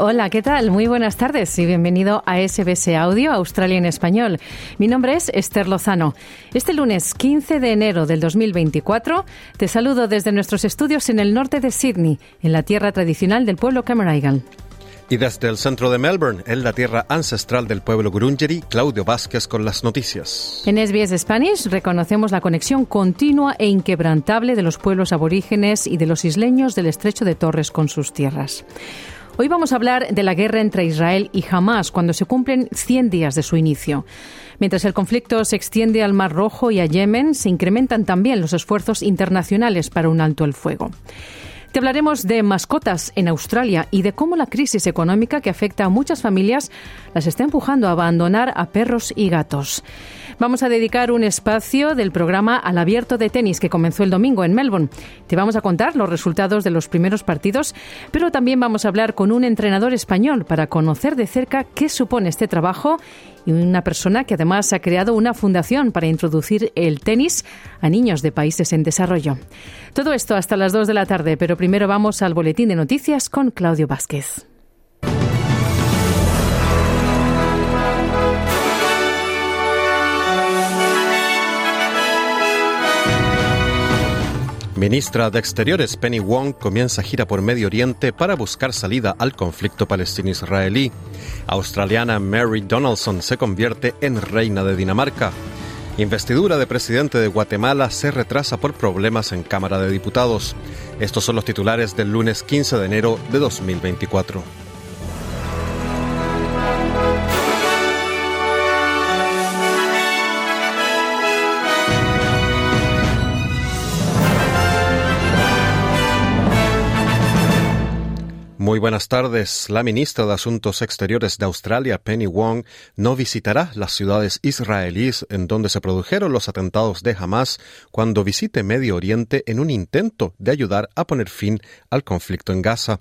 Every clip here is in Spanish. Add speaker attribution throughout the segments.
Speaker 1: Hola, ¿qué tal? Muy buenas tardes y bienvenido a SBS Audio Australia en Español. Mi nombre es Esther Lozano. Este lunes 15 de enero del 2024 te saludo desde nuestros estudios en el norte de Sydney, en la tierra tradicional del pueblo Cameraigal.
Speaker 2: Y desde el centro de Melbourne, en la tierra ancestral del pueblo Gurungeri, Claudio Vázquez con las noticias.
Speaker 1: En SBS Spanish reconocemos la conexión continua e inquebrantable de los pueblos aborígenes y de los isleños del estrecho de Torres con sus tierras. Hoy vamos a hablar de la guerra entre Israel y Hamas cuando se cumplen 100 días de su inicio. Mientras el conflicto se extiende al Mar Rojo y a Yemen, se incrementan también los esfuerzos internacionales para un alto el fuego. Te hablaremos de mascotas en Australia y de cómo la crisis económica que afecta a muchas familias las está empujando a abandonar a perros y gatos. Vamos a dedicar un espacio del programa al abierto de tenis que comenzó el domingo en Melbourne. Te vamos a contar los resultados de los primeros partidos, pero también vamos a hablar con un entrenador español para conocer de cerca qué supone este trabajo y una persona que además ha creado una fundación para introducir el tenis a niños de países en desarrollo. Todo esto hasta las 2 de la tarde, pero primero vamos al boletín de noticias con Claudio Vázquez.
Speaker 2: Ministra de Exteriores Penny Wong comienza gira por Medio Oriente para buscar salida al conflicto palestino-israelí. Australiana Mary Donaldson se convierte en reina de Dinamarca. Investidura de presidente de Guatemala se retrasa por problemas en Cámara de Diputados. Estos son los titulares del lunes 15 de enero de 2024. Muy buenas tardes. La ministra de Asuntos Exteriores de Australia, Penny Wong, no visitará las ciudades israelíes en donde se produjeron los atentados de Hamas cuando visite Medio Oriente en un intento de ayudar a poner fin al conflicto en Gaza.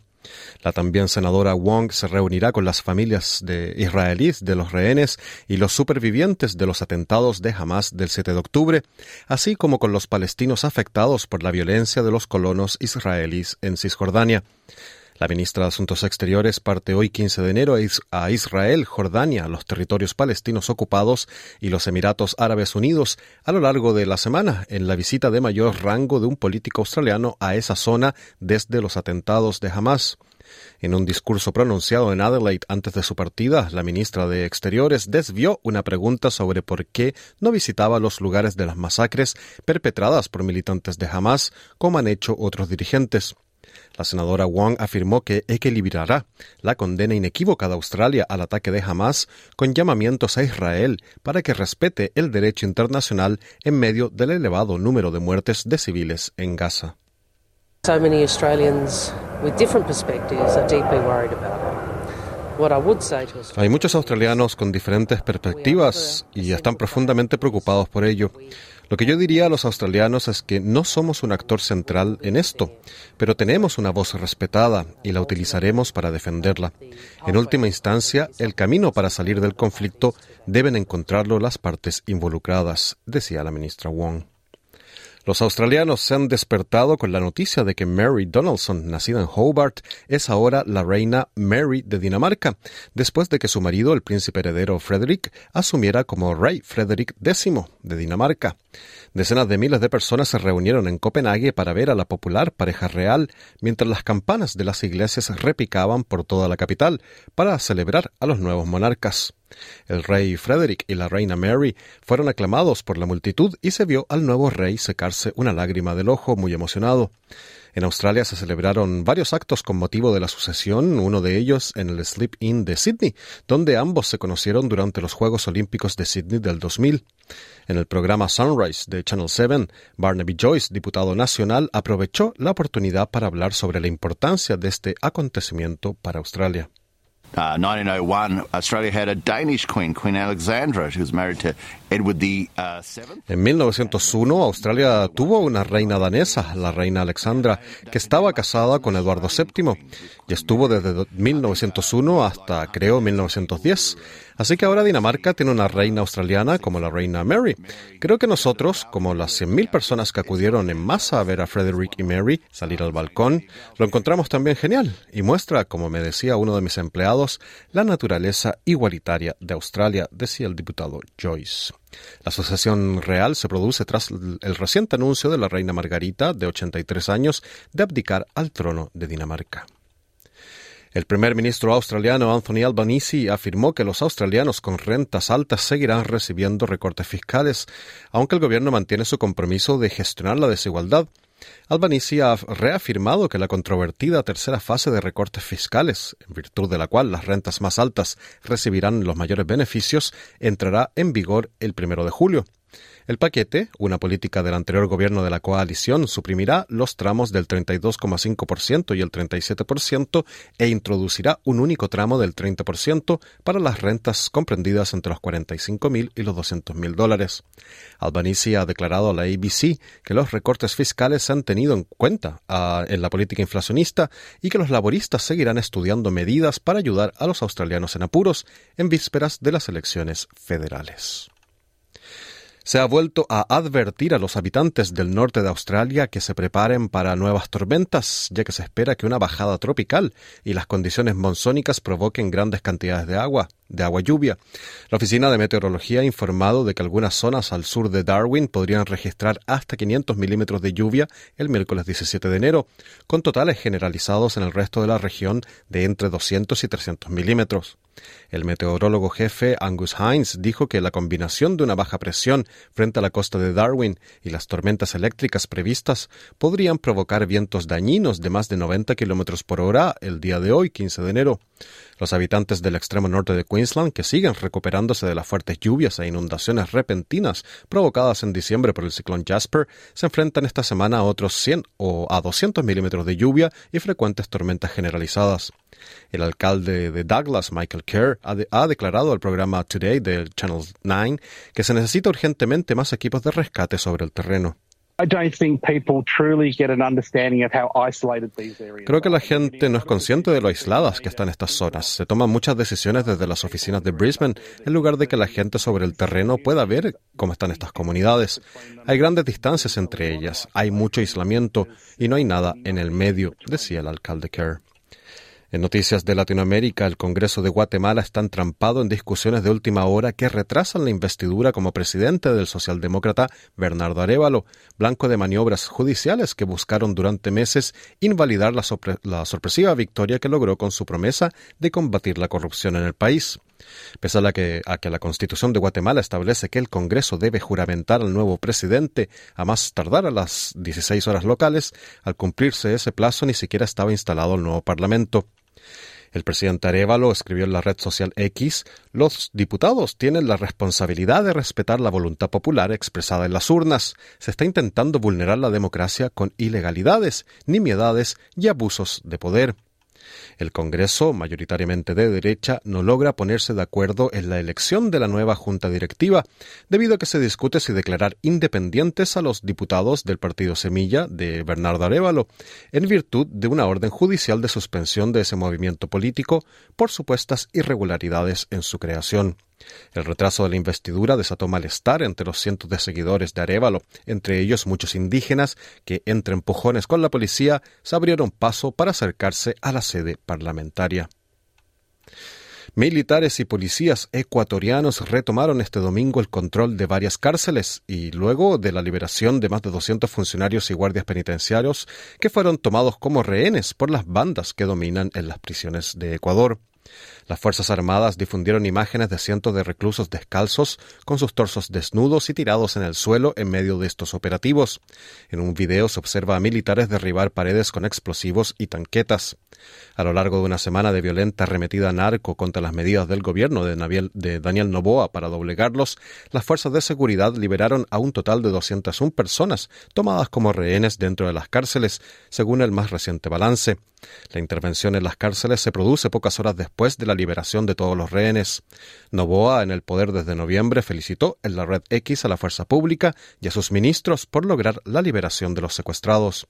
Speaker 2: La también senadora Wong se reunirá con las familias de israelíes de los rehenes y los supervivientes de los atentados de Hamas del 7 de octubre, así como con los palestinos afectados por la violencia de los colonos israelíes en Cisjordania. La ministra de Asuntos Exteriores parte hoy 15 de enero a Israel, Jordania, los territorios palestinos ocupados y los Emiratos Árabes Unidos a lo largo de la semana en la visita de mayor rango de un político australiano a esa zona desde los atentados de Hamas. En un discurso pronunciado en Adelaide antes de su partida, la ministra de Exteriores desvió una pregunta sobre por qué no visitaba los lugares de las masacres perpetradas por militantes de Hamas, como han hecho otros dirigentes. La senadora Wong afirmó que equilibrará la condena inequívoca de Australia al ataque de Hamas con llamamientos a Israel para que respete el derecho internacional en medio del elevado número de muertes de civiles en Gaza. Hay muchos australianos con diferentes perspectivas y están profundamente preocupados por ello. Lo que yo diría a los australianos es que no somos un actor central en esto, pero tenemos una voz respetada y la utilizaremos para defenderla. En última instancia, el camino para salir del conflicto deben encontrarlo las partes involucradas, decía la ministra Wong. Los australianos se han despertado con la noticia de que Mary Donaldson, nacida en Hobart, es ahora la reina Mary de Dinamarca, después de que su marido, el príncipe heredero Frederick, asumiera como rey Frederick X de Dinamarca. Decenas de miles de personas se reunieron en Copenhague para ver a la popular pareja real, mientras las campanas de las iglesias repicaban por toda la capital para celebrar a los nuevos monarcas. El rey Frederick y la reina Mary fueron aclamados por la multitud y se vio al nuevo rey secarse una lágrima del ojo muy emocionado. En Australia se celebraron varios actos con motivo de la sucesión, uno de ellos en el Sleep Inn de Sydney, donde ambos se conocieron durante los Juegos Olímpicos de Sydney del 2000. En el programa Sunrise de Channel 7, Barnaby Joyce, diputado nacional, aprovechó la oportunidad para hablar sobre la importancia de este acontecimiento para Australia.
Speaker 3: Uh, 1901, Australia had a Danish queen, Queen Alexandra, who was married to uh,
Speaker 2: En 1901, Australia tuvo una reina danesa, la reina Alexandra, que estaba casada con Eduardo VII y estuvo desde 1901 hasta, creo, 1910. Así que ahora Dinamarca tiene una reina australiana como la reina Mary. Creo que nosotros, como las 100.000 personas que acudieron en masa a ver a Frederick y Mary salir al balcón, lo encontramos también genial y muestra, como me decía uno de mis empleados, la naturaleza igualitaria de Australia, decía el diputado Joyce. La asociación real se produce tras el reciente anuncio de la reina Margarita, de 83 años, de abdicar al trono de Dinamarca. El primer ministro australiano Anthony Albanese afirmó que los australianos con rentas altas seguirán recibiendo recortes fiscales, aunque el gobierno mantiene su compromiso de gestionar la desigualdad. Albanese ha reafirmado que la controvertida tercera fase de recortes fiscales, en virtud de la cual las rentas más altas recibirán los mayores beneficios, entrará en vigor el primero de julio. El paquete, una política del anterior gobierno de la coalición, suprimirá los tramos del 32,5% y el 37% e introducirá un único tramo del 30% para las rentas comprendidas entre los 45.000 y los 200.000 dólares. Albanese ha declarado a la ABC que los recortes fiscales se han tenido en cuenta ah, en la política inflacionista y que los laboristas seguirán estudiando medidas para ayudar a los australianos en apuros en vísperas de las elecciones federales se ha vuelto a advertir a los habitantes del norte de Australia que se preparen para nuevas tormentas, ya que se espera que una bajada tropical y las condiciones monzónicas provoquen grandes cantidades de agua de agua lluvia. La Oficina de Meteorología ha informado de que algunas zonas al sur de Darwin podrían registrar hasta 500 milímetros de lluvia el miércoles 17 de enero, con totales generalizados en el resto de la región de entre 200 y 300 milímetros. El meteorólogo jefe Angus Hines dijo que la combinación de una baja presión frente a la costa de Darwin y las tormentas eléctricas previstas podrían provocar vientos dañinos de más de 90 kilómetros por hora el día de hoy, 15 de enero. Los habitantes del extremo norte de Queensland, que siguen recuperándose de las fuertes lluvias e inundaciones repentinas provocadas en diciembre por el ciclón Jasper, se enfrentan esta semana a otros 100 o a 200 milímetros de lluvia y frecuentes tormentas generalizadas. El alcalde de Douglas, Michael Kerr, ha, declarado al programa Today del Channel 9 que se necesita urgentemente más equipos de rescate sobre el terreno. Creo que la gente no es consciente de lo aisladas que están estas zonas. Se toman muchas decisiones desde las oficinas de Brisbane en lugar de que la gente sobre el terreno pueda ver cómo están estas comunidades. Hay grandes distancias entre ellas, hay mucho aislamiento y no hay nada en el medio, decía el alcalde Kerr. En noticias de Latinoamérica, el Congreso de Guatemala está entrampado en discusiones de última hora que retrasan la investidura como presidente del socialdemócrata Bernardo Arevalo, blanco de maniobras judiciales que buscaron durante meses invalidar la, la sorpresiva victoria que logró con su promesa de combatir la corrupción en el país. Pese a, que, a que la Constitución de Guatemala establece que el Congreso debe juramentar al nuevo presidente a más tardar a las 16 horas locales, al cumplirse ese plazo ni siquiera estaba instalado el nuevo Parlamento. El presidente Arevalo escribió en la red social X, los diputados tienen la responsabilidad de respetar la voluntad popular expresada en las urnas. Se está intentando vulnerar la democracia con ilegalidades, nimiedades y abusos de poder. El Congreso, mayoritariamente de derecha, no logra ponerse de acuerdo en la elección de la nueva Junta Directiva, debido a que se discute si declarar independientes a los diputados del Partido Semilla de Bernardo Arevalo, en virtud de una orden judicial de suspensión de ese movimiento político por supuestas irregularidades en su creación. El retraso de la investidura desató malestar entre los cientos de seguidores de Arevalo, entre ellos muchos indígenas que, entre empujones con la policía, se abrieron paso para acercarse a la sede parlamentaria. Militares y policías ecuatorianos retomaron este domingo el control de varias cárceles y luego de la liberación de más de 200 funcionarios y guardias penitenciarios que fueron tomados como rehenes por las bandas que dominan en las prisiones de Ecuador. Las Fuerzas Armadas difundieron imágenes de cientos de reclusos descalzos, con sus torsos desnudos y tirados en el suelo en medio de estos operativos. En un video se observa a militares derribar paredes con explosivos y tanquetas. A lo largo de una semana de violenta arremetida narco contra las medidas del gobierno de, Daniel Noboa para doblegarlos, las fuerzas de seguridad liberaron a un total de 201 personas tomadas como rehenes dentro de las cárceles, según el más reciente balance. La intervención en las cárceles se produce pocas horas después de la liberación de todos los rehenes. Noboa, en el poder desde noviembre, felicitó en la red X a la fuerza pública y a sus ministros por lograr la liberación de los secuestrados.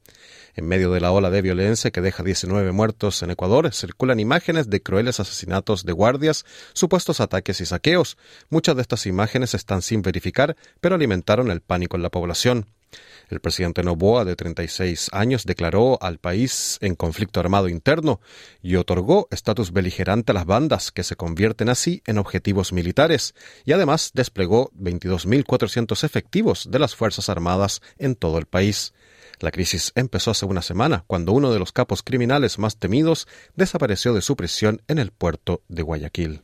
Speaker 2: En medio de la ola de violencia que deja 19 muertos en Ecuador, circulan imágenes de crueles asesinatos de guardias, supuestos ataques y saqueos. Muchas de estas imágenes están sin verificar, pero alimentaron el pánico en la población. El presidente Noboa, de 36 años, declaró al país en conflicto armado interno y otorgó estatus beligerante a las bandas que se convierten así en objetivos militares y además desplegó 22.400 efectivos de las Fuerzas Armadas en todo el país. La crisis empezó hace una semana, cuando uno de los capos criminales más temidos desapareció de su prisión en el puerto de Guayaquil.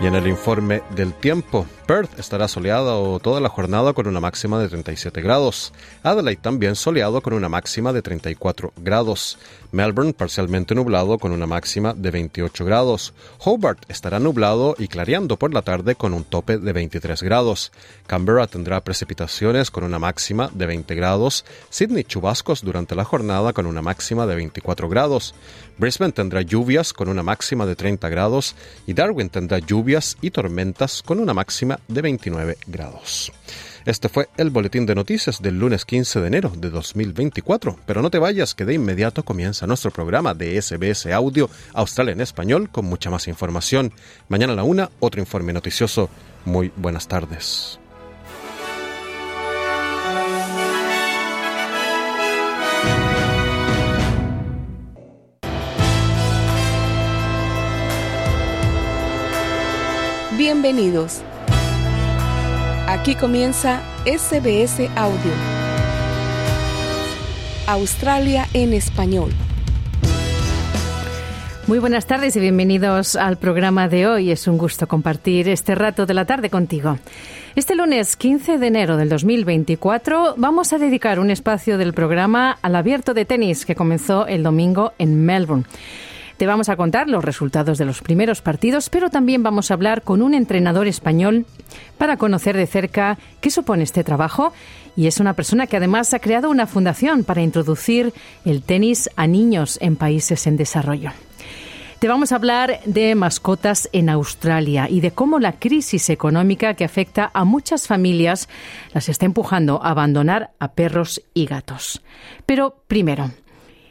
Speaker 2: Y en el informe del tiempo, Perth estará soleado toda la jornada con una máxima de 37 grados. Adelaide también soleado con una máxima de 34 grados. Melbourne parcialmente nublado con una máxima de 28 grados. Hobart estará nublado y clareando por la tarde con un tope de 23 grados. Canberra tendrá precipitaciones con una máxima de 20 grados. Sydney chubascos durante la jornada con una máxima de 24 grados. Brisbane tendrá lluvias con una máxima de 30 grados y Darwin tendrá lluvias y tormentas con una máxima de 29 grados. Este fue el boletín de noticias del lunes 15 de enero de 2024. Pero no te vayas, que de inmediato comienza nuestro programa de SBS Audio Australia en Español con mucha más información. Mañana a la una, otro informe noticioso. Muy buenas tardes.
Speaker 4: Bienvenidos. Aquí comienza SBS Audio. Australia en español.
Speaker 1: Muy buenas tardes y bienvenidos al programa de hoy. Es un gusto compartir este rato de la tarde contigo. Este lunes 15 de enero del 2024 vamos a dedicar un espacio del programa al abierto de tenis que comenzó el domingo en Melbourne. Te vamos a contar los resultados de los primeros partidos, pero también vamos a hablar con un entrenador español para conocer de cerca qué supone este trabajo. Y es una persona que además ha creado una fundación para introducir el tenis a niños en países en desarrollo. Te vamos a hablar de mascotas en Australia y de cómo la crisis económica que afecta a muchas familias las está empujando a abandonar a perros y gatos. Pero primero,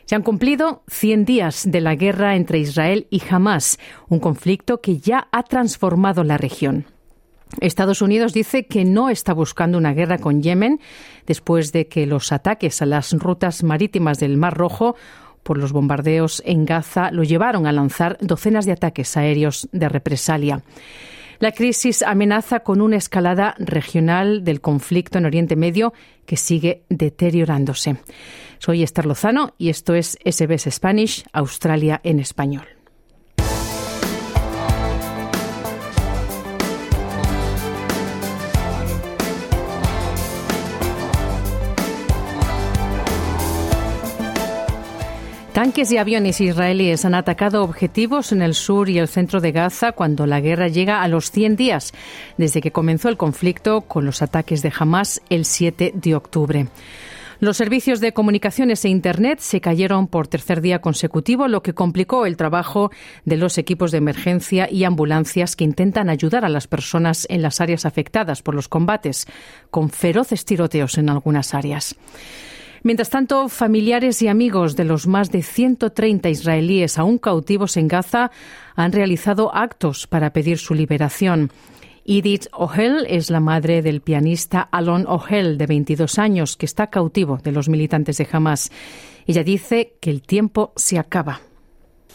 Speaker 1: se han cumplido 100 días de la guerra entre Israel y Hamas, un conflicto que ya ha transformado la región. Estados Unidos dice que no está buscando una guerra con Yemen después de que los ataques a las rutas marítimas del Mar Rojo por los bombardeos en Gaza lo llevaron a lanzar docenas de ataques aéreos de represalia. La crisis amenaza con una escalada regional del conflicto en Oriente Medio que sigue deteriorándose. Soy Esther Lozano y esto es SBS Spanish, Australia en español. Tanques y aviones israelíes han atacado objetivos en el sur y el centro de Gaza cuando la guerra llega a los 100 días desde que comenzó el conflicto con los ataques de Hamas el 7 de octubre. Los servicios de comunicaciones e Internet se cayeron por tercer día consecutivo, lo que complicó el trabajo de los equipos de emergencia y ambulancias que intentan ayudar a las personas en las áreas afectadas por los combates, con feroces tiroteos en algunas áreas. Mientras tanto, familiares y amigos de los más de 130 israelíes aún cautivos en Gaza han realizado actos para pedir su liberación. Edith O'Hell es la madre del pianista Alon O'Hell, de 22 años, que está cautivo de los militantes de Hamas. Ella dice que el tiempo se acaba.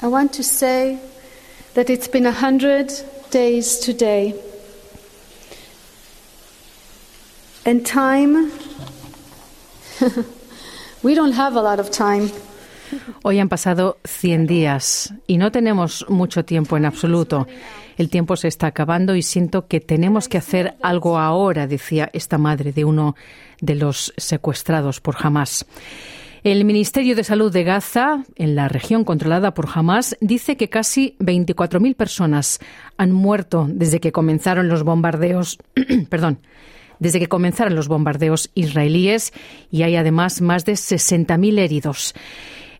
Speaker 5: I want to say that it's been a hundred days today. And We don't have a lot of time.
Speaker 1: Hoy han pasado 100 días y no tenemos mucho tiempo en absoluto. El tiempo se está acabando y siento que tenemos que hacer algo ahora, decía esta madre de uno de los secuestrados por Hamas. El Ministerio de Salud de Gaza, en la región controlada por Hamas, dice que casi 24.000 personas han muerto desde que comenzaron los bombardeos. perdón desde que comenzaron los bombardeos israelíes y hay además más de 60.000 heridos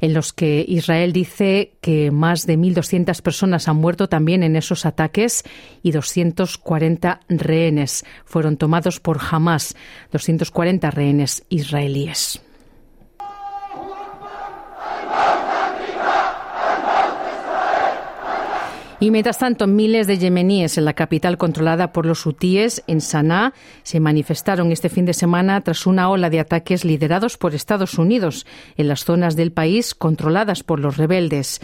Speaker 1: en los que Israel dice que más de 1.200 personas han muerto también en esos ataques y 240 rehenes fueron tomados por Hamas, 240 rehenes israelíes. Y mientras tanto, miles de yemeníes en la capital controlada por los hutíes, en Sanaa, se manifestaron este fin de semana tras una ola de ataques liderados por Estados Unidos en las zonas del país controladas por los rebeldes.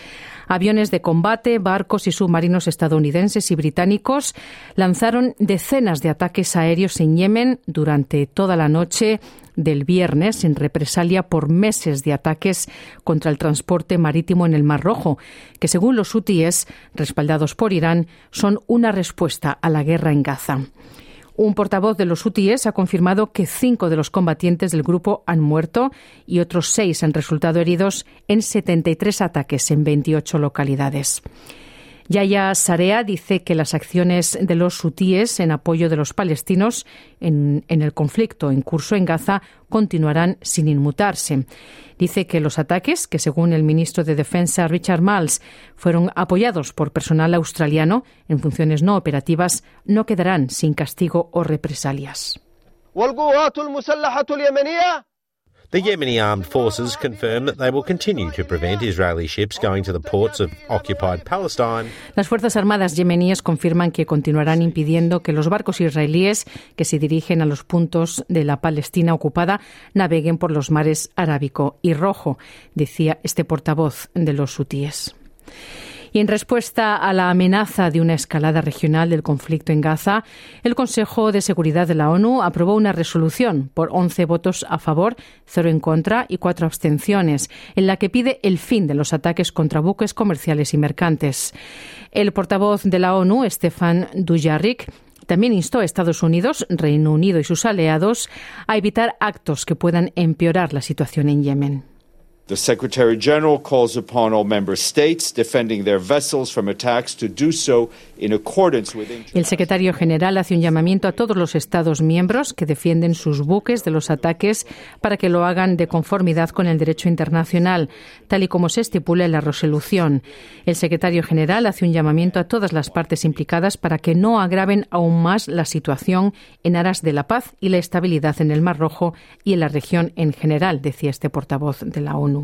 Speaker 1: Aviones de combate, barcos y submarinos estadounidenses y británicos lanzaron decenas de ataques aéreos en Yemen durante toda la noche del viernes en represalia por meses de ataques contra el transporte marítimo en el Mar Rojo, que según los hutíes, respaldados por Irán, son una respuesta a la guerra en Gaza. Un portavoz de los hutíes ha confirmado que cinco de los combatientes del grupo han muerto y otros seis han resultado heridos en 73 ataques en 28 localidades. Yaya Sarea dice que las acciones de los hutíes en apoyo de los palestinos en, el conflicto en curso en Gaza continuarán sin inmutarse. Dice que los ataques, que según el ministro de Defensa Richard Miles fueron apoyados por personal australiano en funciones no operativas, no quedarán sin castigo o represalias.
Speaker 6: The Yemeni armed forces confirm that they will continue to prevent Israeli ships going to the ports of occupied Palestine.
Speaker 1: Las Fuerzas Armadas yemeníes confirman que continuarán impidiendo que los barcos israelíes que se dirigen a los puntos de la Palestina ocupada naveguen por los mares Arábico y Rojo, decía este portavoz de los hutíes. Y en respuesta a la amenaza de una escalada regional del conflicto en Gaza, el Consejo de Seguridad de la ONU aprobó una resolución por 11 votos a favor, cero en contra y cuatro abstenciones, en la que pide el fin de los ataques contra buques comerciales y mercantes. El portavoz de la ONU, Stefan Dujarric, también instó a Estados Unidos, Reino Unido y sus aliados a evitar actos que puedan empeorar la situación en Yemen.
Speaker 7: The Secretary General calls upon all member states defending their vessels from attacks to do so in accordance with
Speaker 1: El secretario general hace un llamamiento a todos los Estados miembros que defienden sus buques de los ataques para que lo hagan de conformidad con el derecho internacional, tal y como se estipula en la resolución. El secretario general hace un llamamiento a todas las partes implicadas para que no agraven aún más la situación en aras de la paz y la estabilidad en el Mar Rojo y en la región en general, decía este portavoz de la ONU.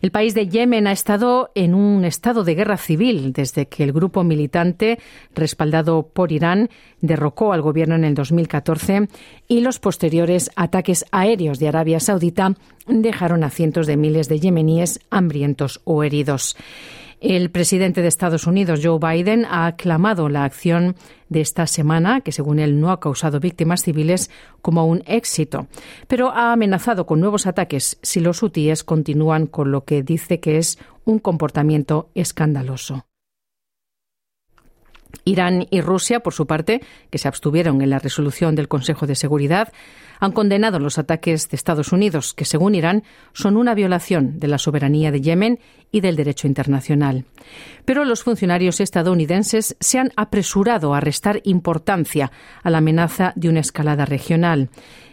Speaker 1: El país de Yemen ha estado en un estado de guerra civil desde que el grupo militante, respaldado por Irán, derrocó al gobierno en el 2014 y los posteriores ataques aéreos de Arabia Saudita dejaron a cientos de miles de yemeníes hambrientos o heridos. El presidente de Estados Unidos, Joe Biden, ha aclamado la acción de esta semana, que según él no ha causado víctimas civiles, como un éxito, pero ha amenazado con nuevos ataques si los hutíes continúan con lo que dice que es un comportamiento escandaloso. Irán y Rusia, por su parte, que se abstuvieron en la resolución del Consejo de Seguridad, han condenado los ataques de Estados Unidos, que según Irán son una violación de la soberanía de Yemen y del derecho internacional. Pero los funcionarios estadounidenses se han apresurado a restar importancia a la amenaza de una escalada regional.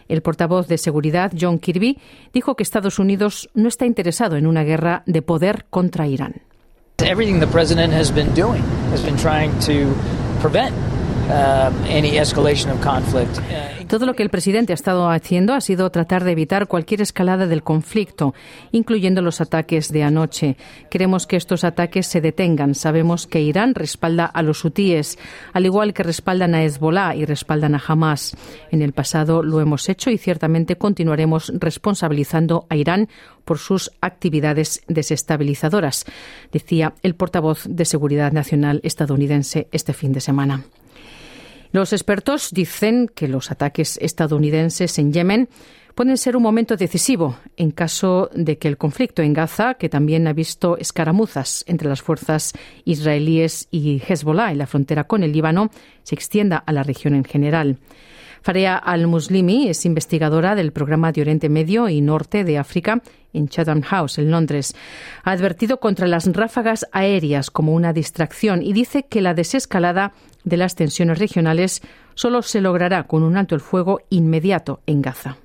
Speaker 1: El portavoz de seguridad, John Kirby, dijo que Estados Unidos no está interesado en una guerra de poder contra Irán.
Speaker 8: Everything the president has been doing has been trying to prevent conflict. Uh,
Speaker 1: todo lo que el presidente ha estado haciendo ha sido tratar de evitar cualquier escalada del conflicto, incluyendo los ataques de anoche. Queremos que estos ataques se detengan. Sabemos que Irán respalda a los hutíes, al igual que respaldan a Hezbollah y respaldan a Hamas. En el pasado lo hemos hecho y ciertamente continuaremos responsabilizando a Irán por sus actividades desestabilizadoras, decía el portavoz de Seguridad Nacional estadounidense este fin de semana. Los expertos dicen que los ataques estadounidenses en Yemen pueden ser un momento decisivo en caso de que el conflicto en Gaza, que también ha visto escaramuzas entre las fuerzas israelíes y Hezbollah en la frontera con el Líbano, se extienda a la región en general. Farea al-Muslimi es investigadora del programa de Oriente Medio y Norte de África en Chatham House, en Londres. Ha advertido contra las ráfagas aéreas como una distracción y dice que la desescalada de las tensiones regionales solo se logrará con un alto el fuego inmediato en Gaza.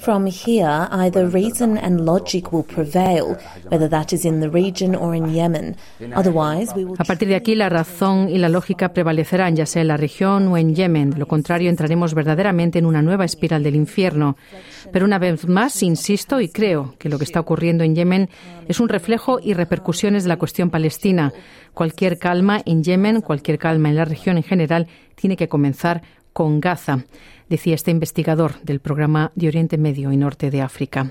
Speaker 9: From here, either reason and logic will prevail, whether that is in the region or in Yemen. Otherwise, we will...
Speaker 1: A partir de aquí, la razón y la lógica prevalecerán, ya sea en la región o en Yemen. De lo contrario, entraremos verdaderamente en una nueva espiral del infierno. Pero una vez más, insisto y creo que lo que está ocurriendo en Yemen es un reflejo y repercusiones de la cuestión palestina. Cualquier calma en Yemen, cualquier calma en la región en general, tiene que comenzar con Gaza decía este investigador del programa de Oriente Medio y Norte de África.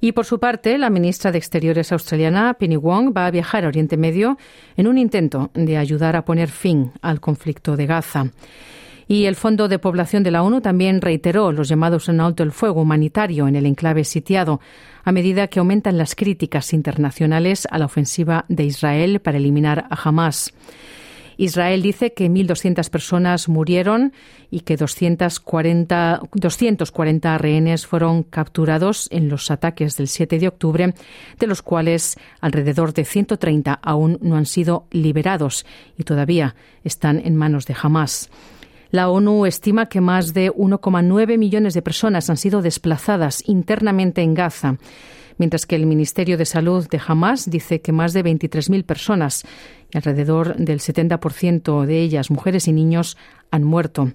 Speaker 1: Y por su parte, la ministra de Exteriores australiana, Penny Wong, va a viajar a Oriente Medio en un intento de ayudar a poner fin al conflicto de Gaza. Y el Fondo de Población de la ONU también reiteró los llamados en alto el fuego humanitario en el enclave sitiado, a medida que aumentan las críticas internacionales a la ofensiva de Israel para eliminar a Hamas. Israel dice que 1.200 personas murieron y que 240, 240 rehenes fueron capturados en los ataques del 7 de octubre, de los cuales alrededor de 130 aún no han sido liberados y todavía están en manos de Hamas. La ONU estima que más de 1,9 millones de personas han sido desplazadas internamente en Gaza mientras que el Ministerio de Salud de Hamas dice que más de 23.000 personas, alrededor del 70% de ellas mujeres y niños, han muerto.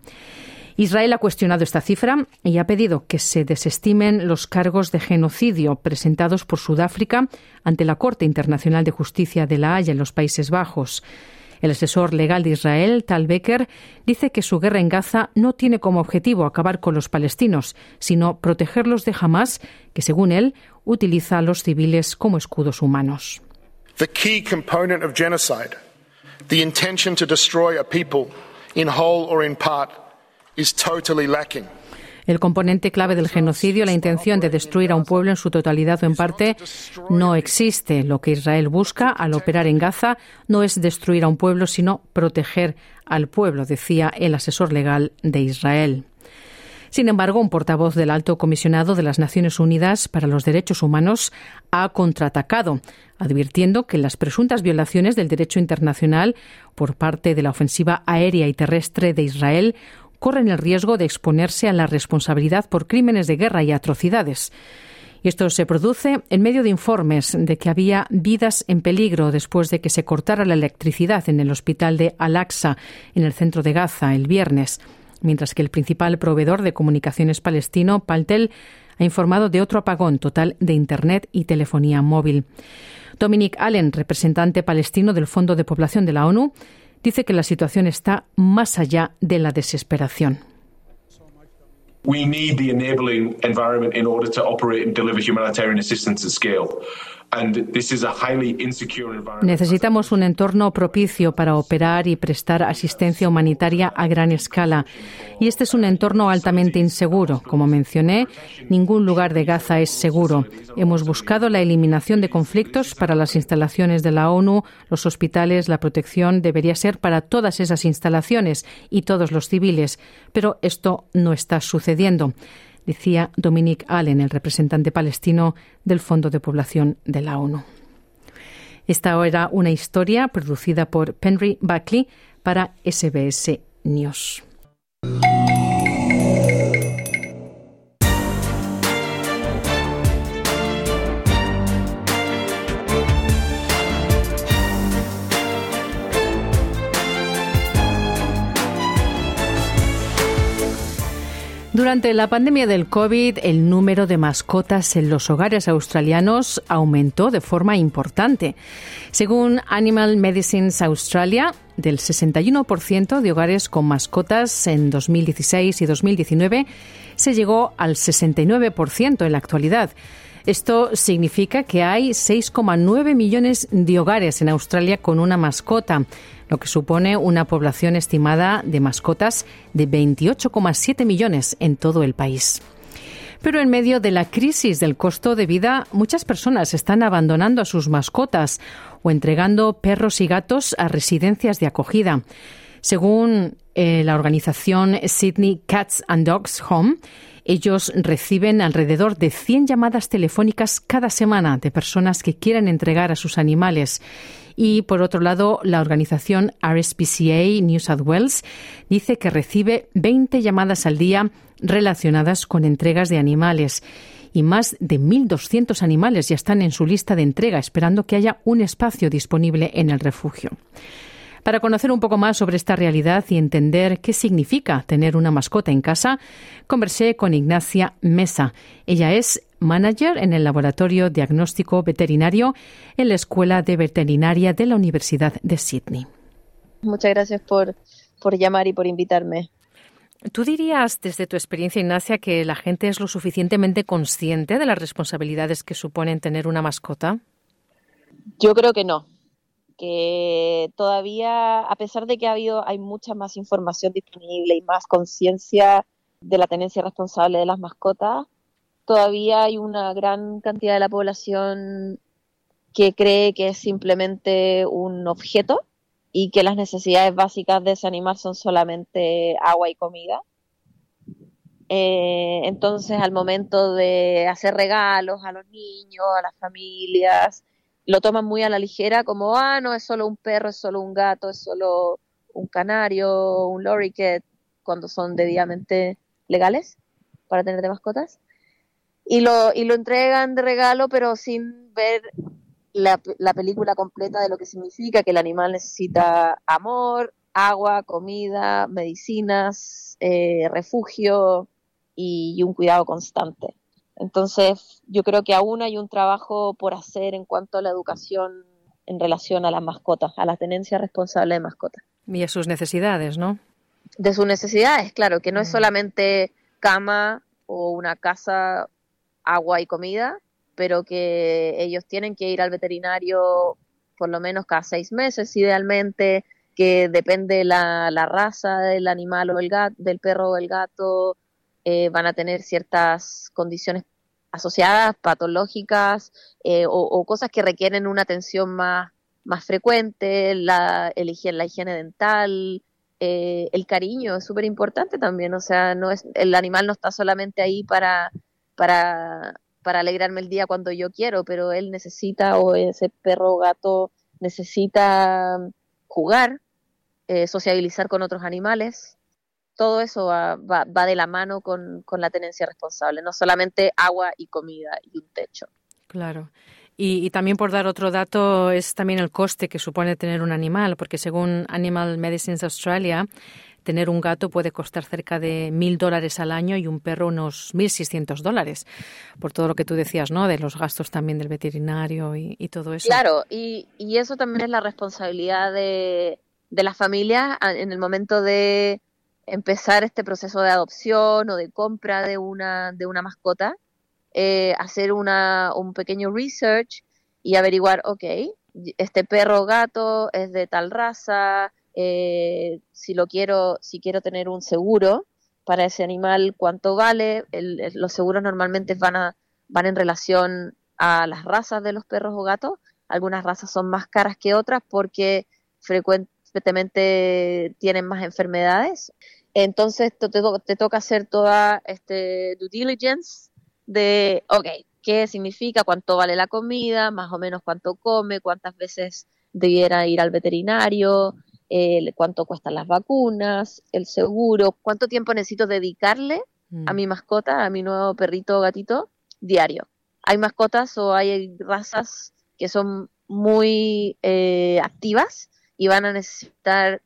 Speaker 1: Israel ha cuestionado esta cifra y ha pedido que se desestimen los cargos de genocidio presentados por Sudáfrica ante la Corte Internacional de Justicia de La Haya en los Países Bajos. El asesor legal de Israel, Tal Becker, dice que su guerra en Gaza no tiene como objetivo acabar con los palestinos, sino protegerlos de Hamas, que según él utiliza a los civiles como escudos humanos.
Speaker 10: The key component of genocide, the intention to destroy a people in whole or in part, is totally lacking.
Speaker 1: El componente clave del genocidio, la intención de destruir a un pueblo en su totalidad o en parte, no existe. Lo que Israel busca al operar en Gaza no es destruir a un pueblo, sino proteger al pueblo, decía el asesor legal de Israel. Sin embargo, un portavoz del Alto Comisionado de las Naciones Unidas para los Derechos Humanos ha contraatacado, advirtiendo que las presuntas violaciones del derecho internacional por parte de la ofensiva aérea y terrestre de Israel corren el riesgo de exponerse a la responsabilidad por crímenes de guerra y atrocidades. Esto se produce en medio de informes de que había vidas en peligro después de que se cortara la electricidad en el hospital de Al-Aqsa, en el centro de Gaza, el viernes, mientras que el principal proveedor de comunicaciones palestino, Paltel, ha informado de otro apagón total de Internet y telefonía móvil. Dominic Allen, representante palestino del Fondo de Población de la ONU, dice que la situación está más allá de la desesperación.
Speaker 11: We need the enabling environment in order to operate and deliver humanitarian assistance at scale.
Speaker 1: Necesitamos un entorno propicio para operar y prestar asistencia humanitaria a gran escala. Y este es un entorno altamente inseguro. Como mencioné, ningún lugar de Gaza es seguro. Hemos buscado la eliminación de conflictos para las instalaciones de la ONU, los hospitales, la protección debería ser para todas esas instalaciones y todos los civiles. Pero esto no está sucediendo decía Dominic Allen, el representante palestino del Fondo de Población de la ONU. Esta era una historia producida por Henry Buckley para SBS News. Durante la pandemia del COVID, el número de mascotas en los hogares australianos aumentó de forma importante. Según Animal Medicines Australia, del 61% de hogares con mascotas en 2016 y 2019, se llegó al 69% en la actualidad. Esto significa que hay 6,9 millones de hogares en Australia con una mascota, lo que supone una población estimada de mascotas de 28,7 millones en todo el país. Pero en medio de la crisis del costo de vida, muchas personas están abandonando a sus mascotas o entregando perros y gatos a residencias de acogida. Según eh, la organización Sydney Cats and Dogs Home, ellos reciben alrededor de 100 llamadas telefónicas cada semana de personas que quieren entregar a sus animales. Y por otro lado, la organización RSPCA New South Wales dice que recibe 20 llamadas al día relacionadas con entregas de animales. Y más de 1.200 animales ya están en su lista de entrega, esperando que haya un espacio disponible en el refugio. Para conocer un poco más sobre esta realidad y entender qué significa tener una mascota en casa, conversé con Ignacia Mesa. Ella es manager en el Laboratorio Diagnóstico Veterinario en la Escuela de Veterinaria de la Universidad de Sydney.
Speaker 12: Muchas gracias por, por llamar y por invitarme.
Speaker 1: ¿Tú dirías, desde tu experiencia, Ignacia, que la gente es lo suficientemente consciente de las responsabilidades que suponen tener una mascota?
Speaker 12: Yo creo que no que todavía, a pesar de que ha habido, hay mucha más información disponible y más conciencia de la tenencia responsable de las mascotas, todavía hay una gran cantidad de la población que cree que es simplemente un objeto y que las necesidades básicas de ese animal son solamente agua y comida. Eh, entonces, al momento de hacer regalos a los niños, a las familias, lo toman muy a la ligera, como, ah, no, es solo un perro, es solo un gato, es solo un canario, un lorikeet, cuando son debidamente legales para tener de mascotas. Y lo, y lo entregan de regalo, pero sin ver la, la película completa de lo que significa que el animal necesita amor, agua, comida, medicinas, eh, refugio y un cuidado constante. Entonces, yo creo que aún hay un trabajo por hacer en cuanto a la educación en relación a las mascotas, a la tenencia responsable de mascotas.
Speaker 1: Y a sus necesidades, ¿no?
Speaker 12: De sus necesidades, claro, que no es mm. solamente cama o una casa, agua y comida, pero que ellos tienen que ir al veterinario por lo menos cada seis meses, idealmente, que depende la, la raza del animal o el gato, del perro o el gato, eh, van a tener ciertas condiciones asociadas, patológicas eh, o, cosas que requieren una atención más, más frecuente, la, el la higiene dental, eh, el cariño es súper importante también, o sea, no es, el animal no está solamente ahí para, para, para alegrarme el día cuando yo quiero, pero él necesita o ese perro o gato necesita jugar, sociabilizar con otros animales, todo eso va, va, de la mano con, la tenencia responsable, no solamente agua y comida y un techo.
Speaker 1: Claro. Y, también por dar otro dato es también el coste que supone tener un animal, porque según Animal Medicines Australia, tener un gato puede costar cerca de mil dólares al año y un perro unos mil seiscientos dólares, por todo lo que tú decías, ¿no? De los gastos también del veterinario y, todo eso.
Speaker 12: Claro, y, y, eso también es la responsabilidad de, de las familias en el momento de empezar este proceso de adopción o de compra de una, de una mascota, eh, hacer una, un pequeño research y averiguar, ok, este perro o gato es de tal raza, eh, si lo quiero, si quiero tener un seguro para ese animal, cuánto vale, los seguros normalmente van, a, van en relación a las razas de los perros o gatos, algunas razas son más caras que otras porque frecuentemente tienen más enfermedades entonces te, toca hacer toda este due diligence de, ok, qué significa, cuánto vale la comida, más o menos cuánto come, cuántas veces debiera ir al veterinario, cuánto cuestan las vacunas, el seguro, cuánto tiempo necesito dedicarle a mm. mi mascota, a mi nuevo perrito o gatito diario. Hay mascotas o hay razas que son muy eh, activas y van a necesitar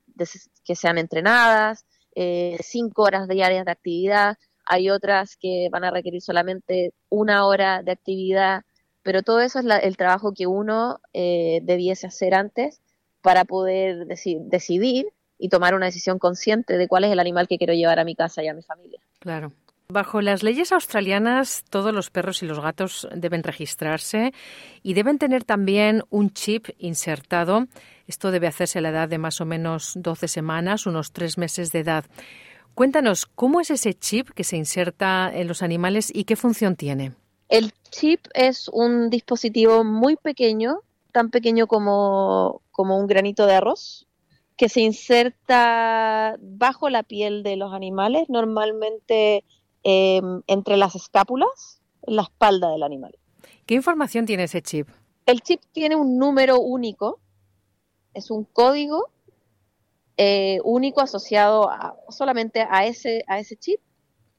Speaker 12: que sean entrenadas, eh, cinco horas diarias de actividad, hay otras que van a requerir solamente una hora de actividad, pero todo eso es el trabajo que uno eh, debiese hacer antes para poder decidir y tomar una decisión consciente de cuál es el animal que quiero llevar a mi casa y a mi familia.
Speaker 1: Claro. Bajo las leyes australianas, todos los perros y los gatos deben registrarse y deben tener también un chip insertado. Esto debe hacerse a la edad de más o menos 12 semanas, unos tres meses de edad. Cuéntanos, ¿cómo es ese chip que se inserta en los animales y qué función tiene?
Speaker 12: El chip es un dispositivo muy pequeño, tan pequeño como, como un granito de arroz, que se inserta bajo la piel de los animales, normalmente Em, entre las escápulas, en la espalda del animal.
Speaker 1: ¿Qué información tiene ese chip?
Speaker 12: El chip tiene un número único, es un código eh, único asociado solamente a ese, a ese chip,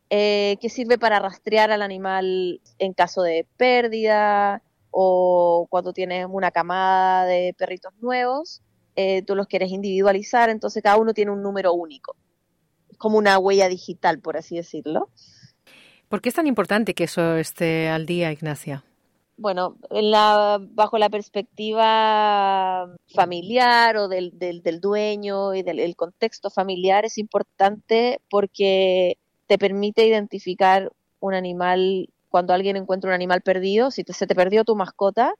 Speaker 12: eh, que sirve para rastrear al animal en caso de pérdida o cuando tienes una camada de perritos nuevos, eh, tú los quieres individualizar, entonces cada uno tiene un número único, como una huella digital, por así decirlo.
Speaker 1: ¿Por qué es tan importante que eso esté al día, Ignacia?
Speaker 12: Bueno, bajo la perspectiva familiar o del, dueño y del contexto familiar es importante porque te permite identificar un animal cuando alguien encuentra un animal perdido, si se te perdió tu mascota,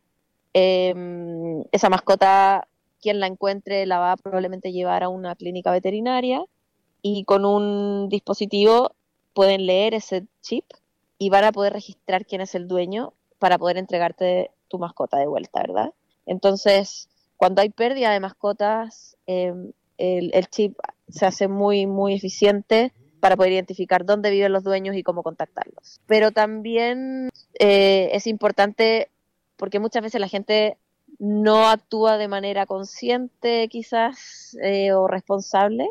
Speaker 12: em, esa mascota, quien la encuentre, la va a probablemente llevar a una clínica veterinaria y con un dispositivo pueden leer ese chip y van a poder registrar quién es el dueño para poder entregarte tu mascota de vuelta, ¿verdad? Entonces, cuando hay pérdida de mascotas, em, el, chip se hace muy, muy eficiente para poder identificar dónde viven los dueños y cómo contactarlos. Pero también eh, es importante porque muchas veces la gente no actúa de manera consciente quizás eh, o responsable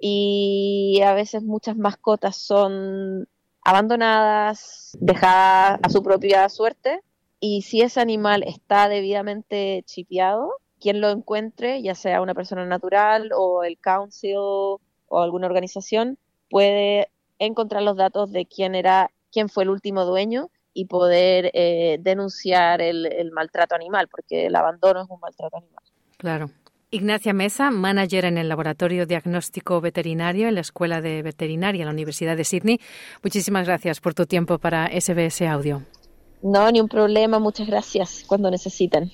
Speaker 12: y a veces muchas mascotas son abandonadas, dejadas a su propia suerte y si ese animal está debidamente chipeado, quien lo encuentre, ya sea una persona natural o el council o alguna organización, puede encontrar los datos de quién era, quién fue el último dueño y poder eh, denunciar el maltrato animal, porque el abandono es un maltrato animal.
Speaker 1: Claro. Ignacia Mesa, manager en el Laboratorio Diagnóstico Veterinario en la Escuela de Veterinaria en la Universidad de Sydney. Muchísimas gracias por tu tiempo para SBS Audio.
Speaker 12: No, ni un problema. Muchas gracias cuando necesiten.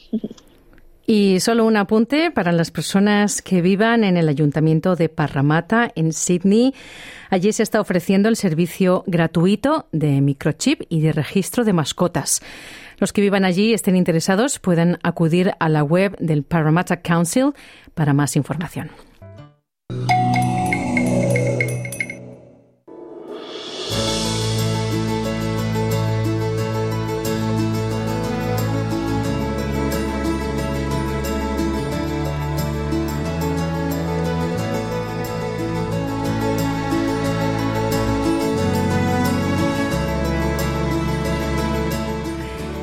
Speaker 1: Y solo un apunte para las personas que vivan en el Ayuntamiento de Parramatta, en Sydney. Allí se está ofreciendo el servicio gratuito de microchip y de registro de mascotas. Los que vivan allí y estén interesados pueden acudir a la web del Parramatta Council para más información.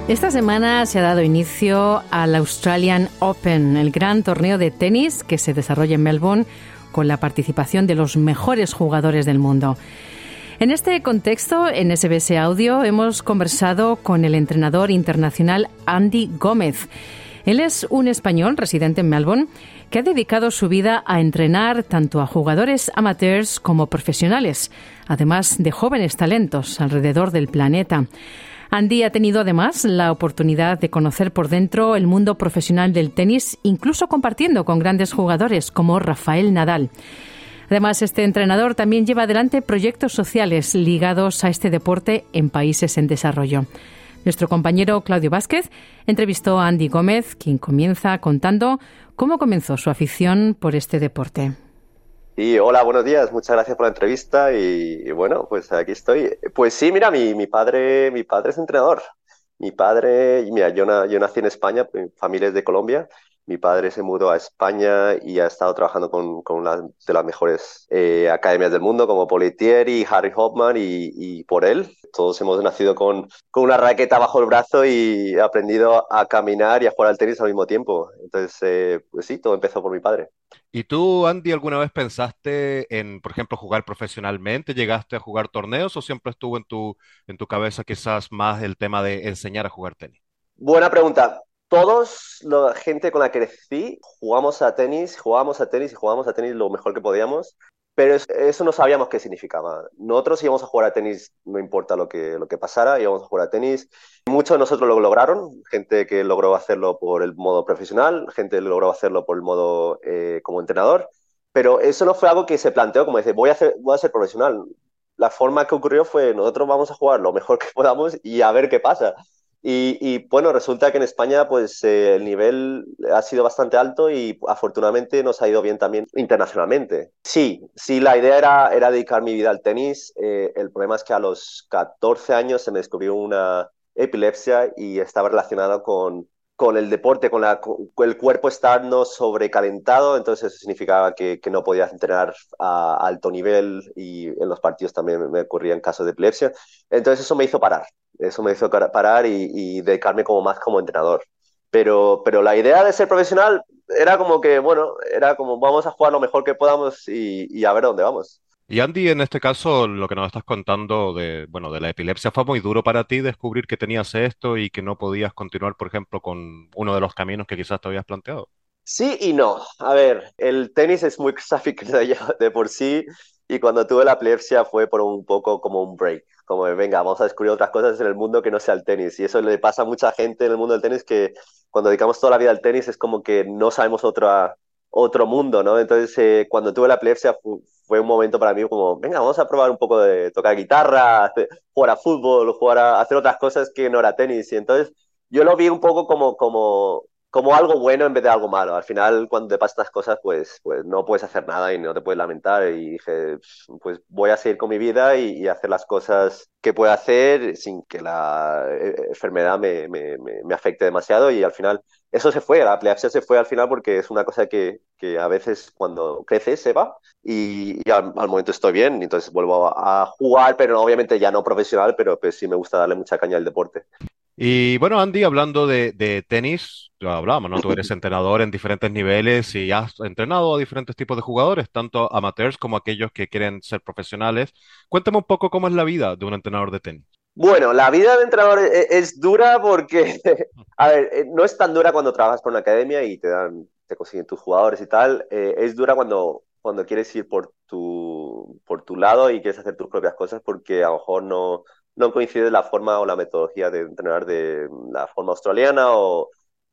Speaker 1: Esta semana se ha dado inicio al Australian Open, el gran torneo de tenis que se desarrolla en Melbourne con la participación de los mejores jugadores del mundo. En este contexto, en SBS Audio hemos conversado con el entrenador internacional Andy Gómez. Él es un español residente en Melbourne que ha dedicado su vida a entrenar tanto a jugadores amateurs como profesionales, además de jóvenes talentos alrededor del planeta. Andy ha tenido además la oportunidad de conocer por dentro el mundo profesional del tenis, incluso compartiendo con grandes jugadores como Rafael Nadal. Además, este entrenador también lleva adelante proyectos sociales ligados a este deporte en países en desarrollo. Nuestro compañero Claudio Vázquez entrevistó a Andy Gómez, quien comienza contando cómo comenzó su afición por este deporte.
Speaker 13: Sí, hola, buenos días. Muchas gracias por la entrevista y, bueno, pues aquí estoy. Pues sí, mira, mi, mi padre, mi padre es entrenador. Mi padre, mira, yo, yo nací en España, mi familia es de Colombia. Mi padre se mudó a España y ha estado trabajando con, con una de las mejores eh, academias del mundo, como Politieri, Harry Hoffman, y, y, por él. Todos hemos nacido con, con, una raqueta bajo el brazo y aprendido a caminar y a jugar al tenis al mismo tiempo. Entonces, eh, pues sí, todo empezó por mi padre.
Speaker 2: ¿Y tú, Andy, alguna vez pensaste en, por ejemplo, jugar profesionalmente? ¿Llegaste a jugar torneos o siempre estuvo en tu, en tu cabeza quizás más el tema de enseñar a jugar tenis?
Speaker 13: Buena pregunta. Todos, la gente con la que crecí, jugamos a tenis, jugábamos a tenis y jugábamos a tenis lo mejor que podíamos, pero eso no sabíamos qué significaba. Nosotros íbamos a jugar a tenis, no importa lo que, lo que pasara, íbamos a jugar a tenis. Muchos de nosotros lo lograron, gente que logró hacerlo por el modo profesional, gente que logró hacerlo por el modo eh, como entrenador, pero eso no fue algo que se planteó como decir, voy a, hacer, voy a ser profesional. La forma que ocurrió fue, nosotros vamos a jugar lo mejor que podamos y a ver qué pasa. Y, bueno, resulta que en España pues eh, el nivel ha sido bastante alto y afortunadamente nos ha ido bien también internacionalmente. Sí, sí, la idea era, dedicar mi vida al tenis. Eh, el problema es que a los 14 años se me descubrió una epilepsia y estaba relacionado con, con el deporte, con, la, el cuerpo estando sobrecalentado, entonces eso significaba que, que, no podías entrenar a alto nivel y en los partidos también me ocurrían casos de epilepsia. Entonces eso me hizo parar. Eso me hizo parar y, dedicarme como más como entrenador. Pero, pero la idea de ser profesional era como que, bueno, era como vamos a jugar lo mejor que podamos y, a ver dónde vamos.
Speaker 2: Y Andy, en este caso, lo que nos estás contando de, bueno, de la epilepsia, ¿fue muy duro para ti descubrir que tenías esto y que no podías continuar, por ejemplo, con uno de los caminos que quizás te habías planteado?
Speaker 13: Sí y no. A ver, el tenis es muy sacrificado de por sí y cuando tuve la epilepsia fue por un poco como un break como venga, vamos a descubrir otras cosas en el mundo que no sea el tenis. Y eso le pasa a mucha gente en el mundo del tenis que cuando dedicamos toda la vida al tenis es como que no sabemos otro, otro mundo, ¿no? Entonces, eh, cuando tuve la epilepsia fue un momento para mí como, venga, vamos a probar un poco de tocar guitarra, jugar a fútbol, jugar a hacer otras cosas que no era tenis. Y entonces yo lo vi un poco como, como, como algo bueno en vez de algo malo. Al final, cuando te pasan estas cosas, pues, pues no puedes hacer nada y no te puedes lamentar. Y dije, pues voy a seguir con mi vida y, hacer las cosas que pueda hacer sin que la eh, enfermedad me, me, me, afecte demasiado. Y al final, eso se fue, la epilepsia se fue al final porque es una cosa que, que a veces cuando creces se va y, al, momento estoy bien. Entonces vuelvo a, jugar, pero obviamente ya no profesional, pero pues sí me gusta darle mucha caña al deporte.
Speaker 2: Y bueno, Andy, hablando de, de tenis, hablábamos, ¿no? Tú eres entrenador en diferentes niveles y has entrenado a diferentes tipos de jugadores, tanto amateurs como aquellos que quieren ser profesionales. Cuéntame un poco cómo es la vida de un entrenador de tenis.
Speaker 13: Bueno, la vida de entrenador e, e, es, dura porque, a ver, eh, no es tan dura cuando trabajas por una academia y te dan, te consiguen tus jugadores y tal. Eh, es dura cuando, cuando quieres ir por tu, por tu lado y quieres hacer tus propias cosas porque a lo mejor no, no coincide la forma o la metodología de entrenar de la forma australiana o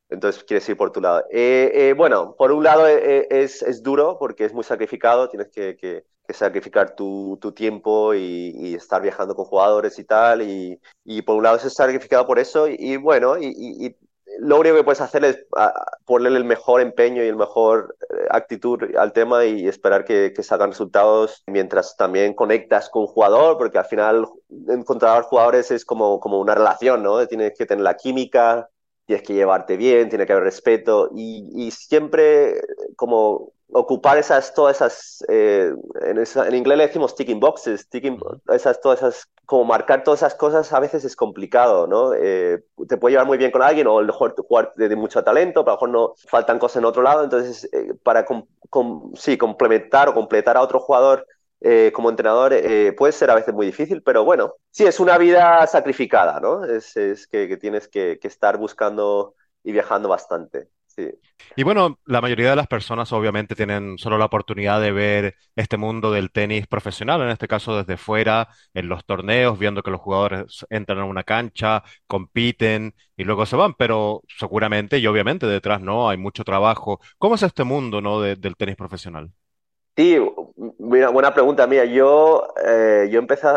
Speaker 13: entonces quieres ir por tu lado. Eh, eh, bueno, por un lado eh, es, es, duro porque es muy sacrificado, tienes que, que, sacrificar tu, tu tiempo y, estar viajando con jugadores y tal, y, y, por un lado es sacrificado por eso, y, bueno, y, lo único que puedes hacer es ah, ponerle el mejor empeño y el mejor eh, actitud al tema y esperar que, salgan resultados mientras también conectas con un jugador, porque al final encontrar jugadores es como, como una relación, ¿no? Tienes que tener la química, tienes que llevarte bien, tiene que haber respeto y, y siempre como ocupar esas, todas esas, eh, en, en, inglés le decimos ticking boxes, ticking, esas, todas esas, como marcar todas esas cosas a veces es complicado, ¿no? Eh, te puede llevar muy bien con alguien o a lo mejor jugar de, mucho talento, pero a lo mejor no faltan cosas en otro lado, entonces eh, para sí, complementar o completar a otro jugador como entrenador puede ser a veces muy difícil, pero bueno, sí, es una vida sacrificada, ¿no? Es, que, tienes que, estar buscando y viajando bastante.
Speaker 2: Y bueno, la mayoría de las personas obviamente tienen solo la oportunidad de ver este mundo del tenis profesional, en este caso desde fuera, en los torneos, viendo que los jugadores entran a una cancha, compiten y luego se van, pero seguramente y obviamente detrás no, hay mucho trabajo. ¿Cómo es este mundo ¿no? del tenis profesional?
Speaker 13: Sí, mira, buena pregunta mía. Yo, eh, yo empecé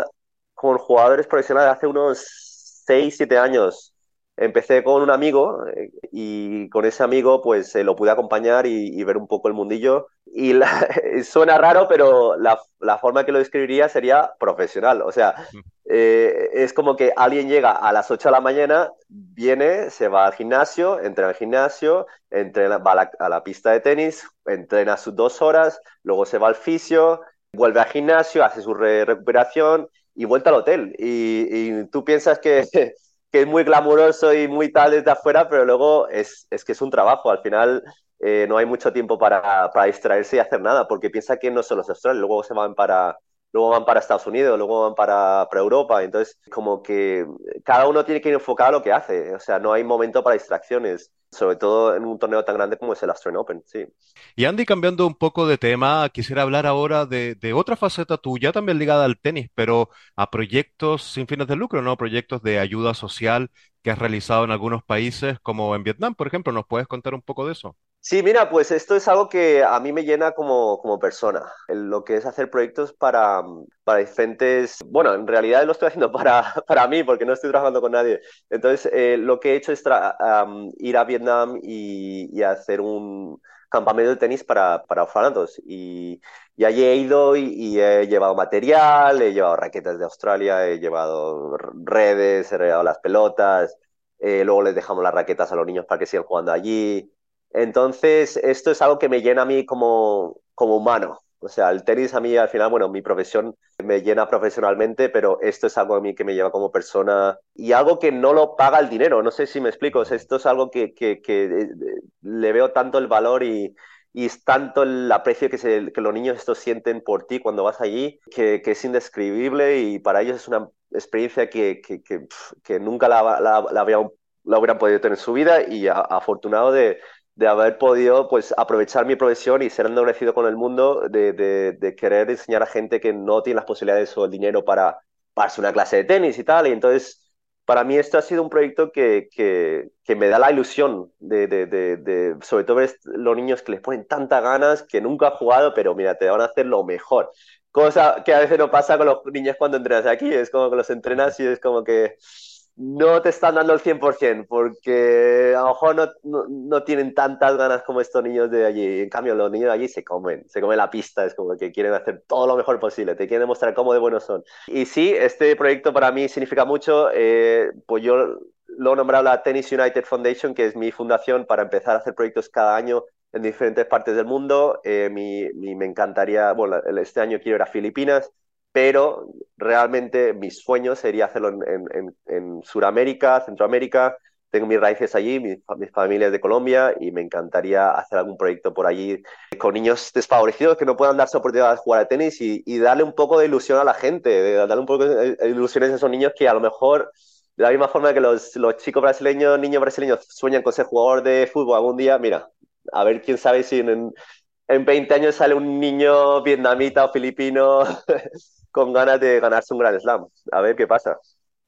Speaker 13: con jugadores profesionales hace unos 6, 7 años empecé con un amigo eh, y con ese amigo pues lo pude acompañar y, ver un poco el mundillo. Y suena raro, pero la, la, forma que lo describiría sería profesional. O sea, eh, es como que alguien llega a las 8 de la mañana, viene, se va al gimnasio, entra al gimnasio, entrena, va a la, pista de tenis, entrena sus dos horas, luego se va al fisio, vuelve al gimnasio, hace su recuperación y vuelve al hotel. Y, y tú piensas que que es muy glamuroso y muy tal desde afuera, pero luego es, es que es un trabajo. Al final eh, no hay mucho tiempo para, para, distraerse y hacer nada, porque piensa que no son los australianos, luego se van para, luego van para Estados Unidos, luego van para, para, Europa. Entonces, como que cada uno tiene que ir enfocado a lo que hace. O sea, no hay momento para distracciones. sobre todo en un torneo tan grande como es el Australian Open, sí.
Speaker 2: Y Andy, cambiando un poco de tema, quisiera hablar ahora de, de otra faceta tuya, también ligada al tenis, pero a proyectos sin fines de lucro, ¿no? Proyectos de ayuda social que has realizado en algunos países, como en Vietnam, por ejemplo. ¿Nos puedes contar un poco de eso?
Speaker 13: Sí, mira, pues esto es algo que a mí me llena como, como persona, lo que es hacer proyectos para, para diferentes, bueno, en realidad lo estoy haciendo para, para mí porque no estoy trabajando con nadie. Entonces, eh, lo que he hecho es ir a Vietnam y, hacer un campamento de tenis para, para orfanatos. Y, y allí he ido y, he llevado material, he llevado raquetas de Australia, he llevado redes, he llevado las pelotas, eh, luego les dejamos las raquetas a los niños para que sigan jugando allí. Entonces, esto es algo que me llena a mí como, como humano. O sea, el tenis a mí al final, bueno, mi profesión me llena profesionalmente, pero esto es algo a mí que me lleva como persona y algo que no lo paga el dinero. No sé si me explico. O sea, esto es algo que, que, que eh, le veo tanto el valor y, y es tanto el aprecio que, se, que los niños estos sienten por ti cuando vas allí que, que es indescribible y para ellos es una experiencia que, que, nunca la, la, la, habían, la, hubieran podido tener en su vida y afortunado de, de haber podido pues aprovechar mi profesión y ser agradecido con el mundo, de, de, querer enseñar a gente que no tiene las posibilidades o el dinero para pagarse una clase de tenis y tal. Y entonces, para mí esto ha sido un proyecto que, que, que me da la ilusión de, de, sobre todo ver los niños que les ponen tantas ganas, que nunca han jugado, pero mira, te van a hacer lo mejor. Cosa que a veces no pasa con los niños cuando entrenas aquí, es como que los entrenas y es como que no te están dando el 100%, porque a lo mejor no, no, tienen tantas ganas como estos niños de allí. En cambio, los niños de allí se comen, se comen la pista, es como que quieren hacer todo lo mejor posible, te quieren demostrar cómo de buenos son. Y sí, este proyecto para mí significa mucho, eh, pues yo lo he nombrado la Tennis United Foundation, que es mi fundación para empezar a hacer proyectos cada año en diferentes partes del mundo. Eh, mi, me encantaría, bueno, este año quiero ir a Filipinas, pero realmente mi sueño sería hacerlo en, en, en Sudamérica, Centroamérica. Tengo mis raíces allí, mis, familias de Colombia y me encantaría hacer algún proyecto por allí con niños desfavorecidos que no puedan darse oportunidad de jugar a tenis y, y darle un poco de ilusión a la gente, de darle un poco de ilusiones a esos niños que a lo mejor de la misma forma que los, los, chicos brasileños, niños brasileños sueñan con ser jugador de fútbol algún día, mira, a ver quién sabe si en, en 20 años sale un niño vietnamita o filipino con ganas de ganarse un gran slam. A ver qué pasa.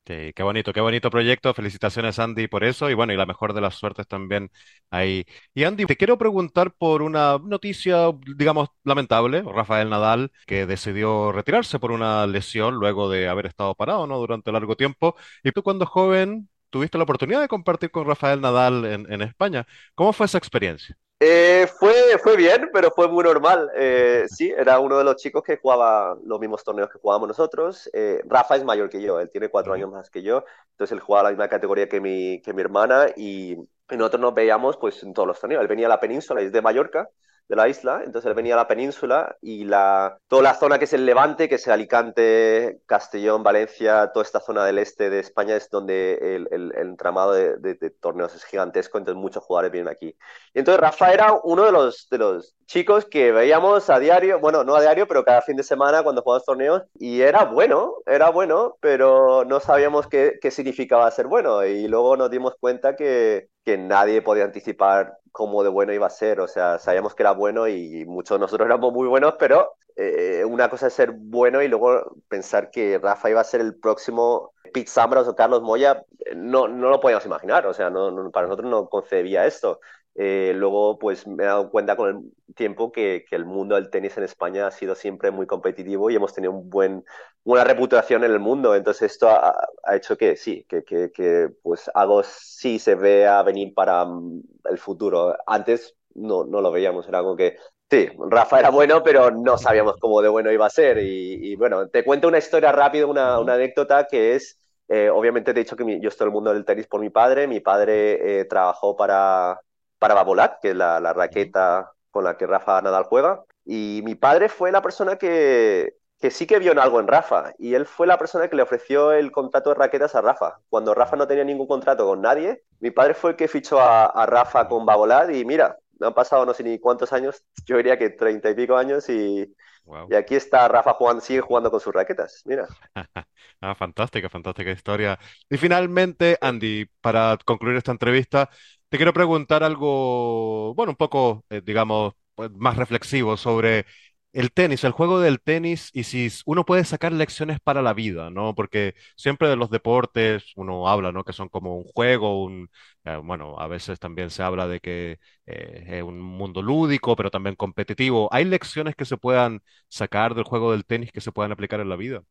Speaker 2: Sí, qué bonito, qué bonito proyecto. Felicitaciones, Andy, por eso. Y bueno, y la mejor de las suertes también ahí. Y Andy, te quiero preguntar por una noticia, digamos, lamentable. Rafael Nadal, que decidió retirarse por una lesión luego de haber estado parado, ¿no? Durante largo tiempo. Y tú, cuando joven, tuviste la oportunidad de compartir con Rafael Nadal en España. ¿Cómo fue esa experiencia?
Speaker 13: Eh, fue, fue bien, pero fue muy normal. Eh, sí, era uno de los chicos que jugaba los mismos torneos que jugábamos nosotros. Eh, Rafa es mayor que yo, él tiene cuatro años más que yo, entonces él jugaba la misma categoría que mi, que mi hermana y, y nosotros nos veíamos pues en todos los torneos. Él venía a la península, es de Mallorca, de la isla, entonces él venía a la península y la, toda la zona que es el Levante, que es Alicante, Castellón, Valencia, toda esta zona del este de España es donde el, el, el entramado de, torneos es gigantesco, entonces muchos jugadores vienen aquí. Y entonces Rafa era uno de los, de los chicos que veíamos a diario, bueno, no a diario, pero cada fin de semana cuando jugábamos torneos, y era bueno, era bueno, pero no sabíamos qué, qué significaba ser bueno, y luego nos dimos cuenta que, que nadie podía anticipar cómo de bueno iba a ser. O sea, sabíamos que era bueno y muchos de nosotros éramos muy buenos, pero eh, una cosa es ser bueno y luego pensar que Rafa iba a ser el próximo Pete Sampras o Carlos Moya, no, no lo podíamos imaginar. O sea, no, no, para nosotros no concebía esto. Eh, luego, pues me he dado cuenta con el tiempo que, que, el mundo del tenis en España ha sido siempre muy competitivo y hemos tenido un buen, buena reputación en el mundo. Entonces, esto ha, ha hecho que sí, que, que, que, pues algo sí se vea venir para mm, el futuro. Antes no, no lo veíamos, era algo que Sí, Rafa era bueno, pero no sabíamos cómo de bueno iba a ser. Y, y bueno, te cuento una historia rápida, una, una anécdota que es, eh, obviamente te he dicho que mi, yo estoy en el mundo del tenis por mi padre. Mi padre eh, trabajó para, para Babolat, que es la, la, raqueta con la que Rafa Nadal juega. Y mi padre fue la persona que, que sí que vio en algo en Rafa. Y él fue la persona que le ofreció el contrato de raquetas a Rafa. Cuando Rafa no tenía ningún contrato con nadie, mi padre fue el que fichó a, a Rafa con Babolat. Y mira, han pasado no sé ni cuántos años, yo diría que treinta y pico años y, wow. y aquí está Rafa jugando, sigue jugando con sus raquetas, mira.
Speaker 2: ah, fantástica, fantástica historia. Y finalmente, Andy, para concluir esta entrevista, te quiero preguntar algo, bueno, un poco, eh, digamos, pues, más reflexivo sobre el tenis, el juego del tenis y si uno puede sacar lecciones para la vida, ¿no? Porque siempre de los deportes uno habla, ¿no? Que son como un juego, un, eh, bueno, a veces también se habla de que eh, es un mundo lúdico, pero también competitivo. ¿Hay lecciones que se puedan sacar del juego del tenis que se puedan aplicar en la vida?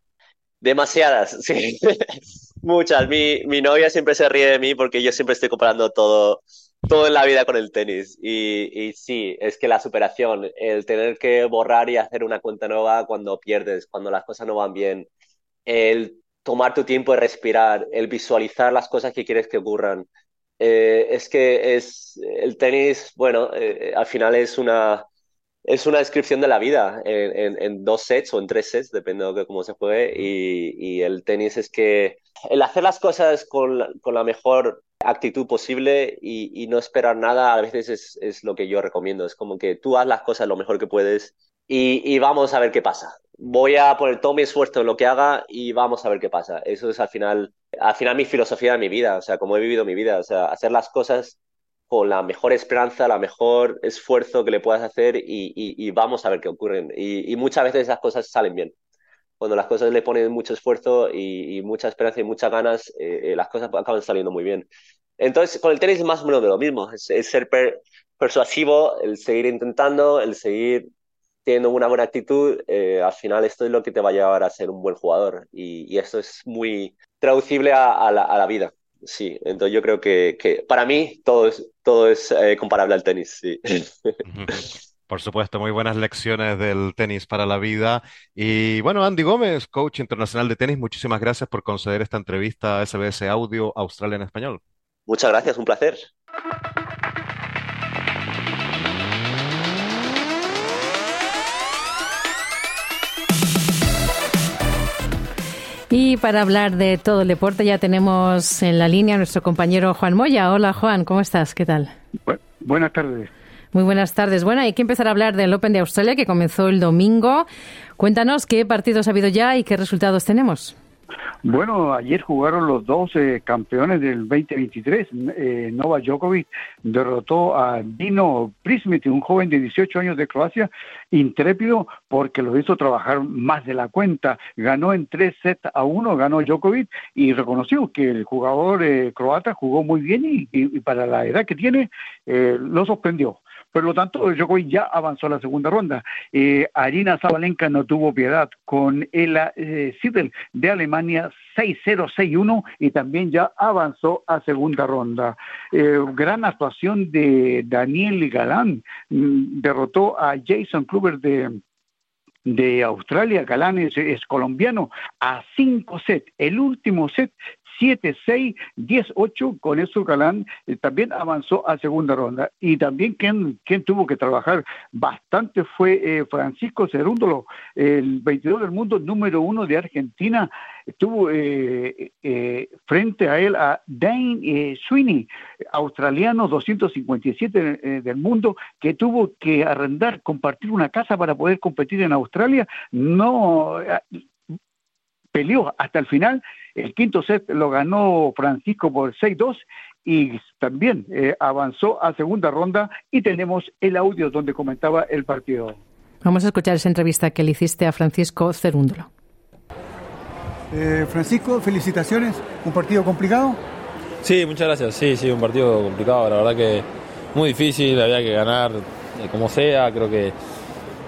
Speaker 13: Demasiadas, sí. Muchas. Mi, mi novia siempre se ríe de mí porque yo siempre estoy comparando todo, todo en la vida con el tenis. Y, y sí, es que la superación, el tener que borrar y hacer una cuenta nueva cuando pierdes, cuando las cosas no van bien, el tomar tu tiempo de respirar, el visualizar las cosas que quieres que ocurran. Eh, es que es el tenis, bueno, eh, al final es una, es una descripción de la vida en, en, dos sets o en tres sets, depende de cómo se juegue. Y, y, el tenis es que el hacer las cosas con la, con la mejor actitud posible y, y, no esperar nada a veces es, es, lo que yo recomiendo. Es como que tú haz las cosas lo mejor que puedes y, y, vamos a ver qué pasa. Voy a poner todo mi esfuerzo en lo que haga y vamos a ver qué pasa. Eso es al final, al final mi filosofía de mi vida, o sea, como he vivido mi vida, o sea, hacer las cosas con la mejor esperanza, la mejor esfuerzo que le puedas hacer y, y, y vamos a ver qué ocurre. Y, muchas veces esas cosas salen bien. Cuando las cosas le ponen mucho esfuerzo y, mucha esperanza y muchas ganas, eh, eh, las cosas acaban saliendo muy bien. Entonces, con el tenis es más o menos de lo mismo. Es, ser per, persuasivo, el seguir intentando, el seguir teniendo una buena actitud. Eh, al final, esto es lo que te va a llevar a ser un buen jugador. Y, esto es muy traducible a la vida. Sí, entonces yo creo que, que, para mí todo es, todo es eh, comparable al tenis, sí.
Speaker 2: Por supuesto, muy buenas lecciones del tenis para la vida. Y bueno, Andy Gómez, coach internacional de tenis, muchísimas gracias por conceder esta entrevista a SBS Audio Australia en Español.
Speaker 13: Muchas gracias, un placer.
Speaker 1: Y para hablar de todo el deporte ya tenemos en la línea a nuestro compañero Juan Moya. Hola Juan, ¿cómo estás? ¿Qué tal?
Speaker 14: buenas tardes.
Speaker 1: Muy buenas tardes. Bueno, hay que empezar a hablar del Open de Australia que comenzó el domingo. Cuéntanos qué partidos ha habido ya y qué resultados tenemos.
Speaker 14: Bueno, ayer jugaron los dos eh, campeones del 2023. Eh, Novak Djokovic derrotó a Dino Prismit, un joven de 18 años de Croacia, intrépido porque lo hizo trabajar más de la cuenta. Ganó en tres sets a uno, ganó Djokovic y reconoció que el jugador eh, croata jugó muy bien y, y, para la edad que tiene eh, lo sorprendió. Por lo tanto, Djokovic ya avanzó a la segunda ronda. Eh, Arina Zabalenka no tuvo piedad con Ela eh, de Alemania 6-0-6-1 y también ya avanzó a segunda ronda. Eh, gran actuación de Daniel Galán, mm, derrotó a Jason Kluber de de Australia, Galán es, es, colombiano, a cinco sets. El último set 7-6, 10-8, con eso Galán eh, también avanzó a segunda ronda. Y también quien, quien tuvo que trabajar bastante fue eh, Francisco Cerúndolo, el 22 del mundo, número uno de Argentina, estuvo eh, eh, frente a él a Dane eh, Sweeney, australiano 257 eh, del mundo, que tuvo que arrendar, compartir una casa para poder competir en Australia. No peleó hasta el final. El quinto set lo ganó Francisco por 6-2 y también eh, avanzó a segunda ronda y tenemos el audio donde comentaba el partido.
Speaker 1: Vamos a escuchar esa entrevista que le hiciste a Francisco Cerúndolo.
Speaker 14: Eh, Francisco, felicitaciones. ¿Un partido complicado?
Speaker 15: Sí, muchas gracias. Sí, sí, un partido complicado. La verdad que muy difícil, había que ganar eh, como sea. Creo que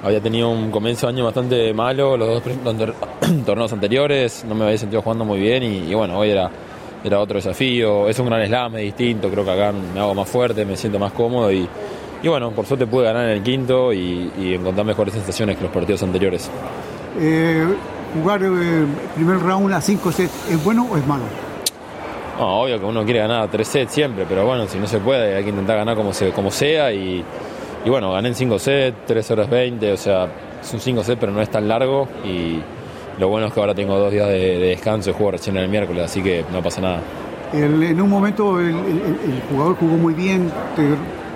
Speaker 15: había tenido un comienzo de año bastante malo, los dos torneos anteriores, no me había sentido jugando muy bien y, y, bueno, hoy era, era otro desafío, es un gran slam, es distinto, creo que acá me hago más fuerte, me siento más cómodo y, y bueno, por suerte pude ganar en el quinto y, y encontrar mejores sensaciones que los partidos anteriores.
Speaker 14: Eh, ¿Jugar eh, primer round a 5 sets es bueno o es malo?
Speaker 15: No, obvio que uno quiere ganar a 3 sets siempre, pero bueno, si no se puede hay que intentar ganar como, se, como sea y y bueno, gané en 5 sets, 3 horas 20, o sea, es un 5 set, pero no es tan largo. Y lo bueno es que ahora tengo dos días de, de descanso y juego recién el miércoles, así que no pasa nada.
Speaker 14: El, en un momento el, el, el, jugador jugó muy bien, te,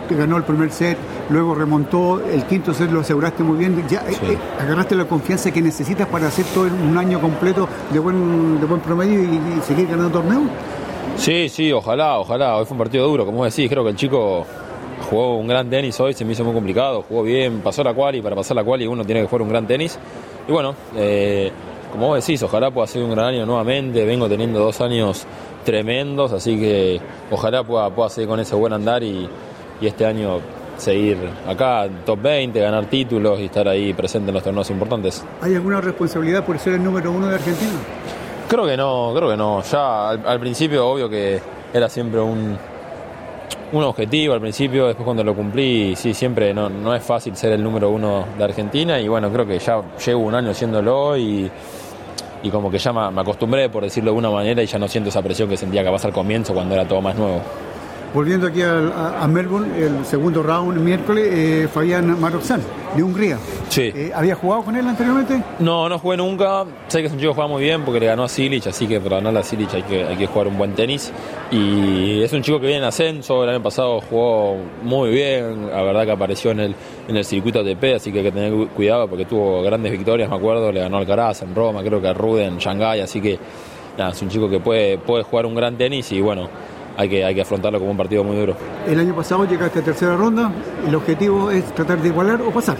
Speaker 14: te, ganó el primer set, luego remontó, el quinto set lo aseguraste muy bien. Ya sí. eh, agarraste la confianza que necesitas para hacer todo un año completo de buen, de buen promedio y, y seguir ganando torneos.
Speaker 15: Sí, sí, ojalá, ojalá. Hoy fue un partido duro, como decís. Creo que el chico jugó un gran tenis hoy, se me hizo muy complicado. Jugó bien, pasó la cual y para pasar la cual uno tiene que jugar un gran tenis. Y bueno, eh, como vos decís, ojalá pueda ser un gran año nuevamente. Vengo teniendo dos años tremendos, así que ojalá pueda, pueda seguir con ese buen andar y, y este año seguir acá, top 20, ganar títulos y estar ahí presente en los torneos importantes.
Speaker 16: ¿Hay alguna responsabilidad por ser el número uno de Argentina?
Speaker 15: Creo que no, creo que no. Ya al, principio, obvio que era siempre un, un objetivo al principio, después cuando lo cumplí, sí, siempre no, no es fácil ser el número uno de Argentina y bueno, creo que ya llevo un año siéndolo y, y como que ya me, acostumbré, por decirlo de alguna manera, y ya no siento esa presión que sentía capaz al comienzo cuando era todo más nuevo.
Speaker 16: Volviendo aquí a, Melbourne, el segundo round miércoles, eh, Fabián Maroxán, de Hungría.
Speaker 15: Sí.
Speaker 16: Eh, ¿Había jugado con él anteriormente?
Speaker 15: No, no jugué nunca. Sé que es un chico que juega muy bien porque le ganó a Silic, así que para ganar a Silic hay que, hay que jugar un buen tenis. Y es un chico que viene en ascenso, el año pasado jugó muy bien, la verdad que apareció en el, en el circuito ATP, así que hay que tener cuidado porque tuvo grandes victorias, me acuerdo, le ganó al Alcaraz en Roma, creo que a Ruden en Shanghái, así que nada, es un chico que puede, puede jugar un gran tenis y bueno hay que, hay que afrontarlo como un partido muy duro.
Speaker 16: El año pasado llegaste a tercera ronda, el objetivo es tratar de igualar o pasar.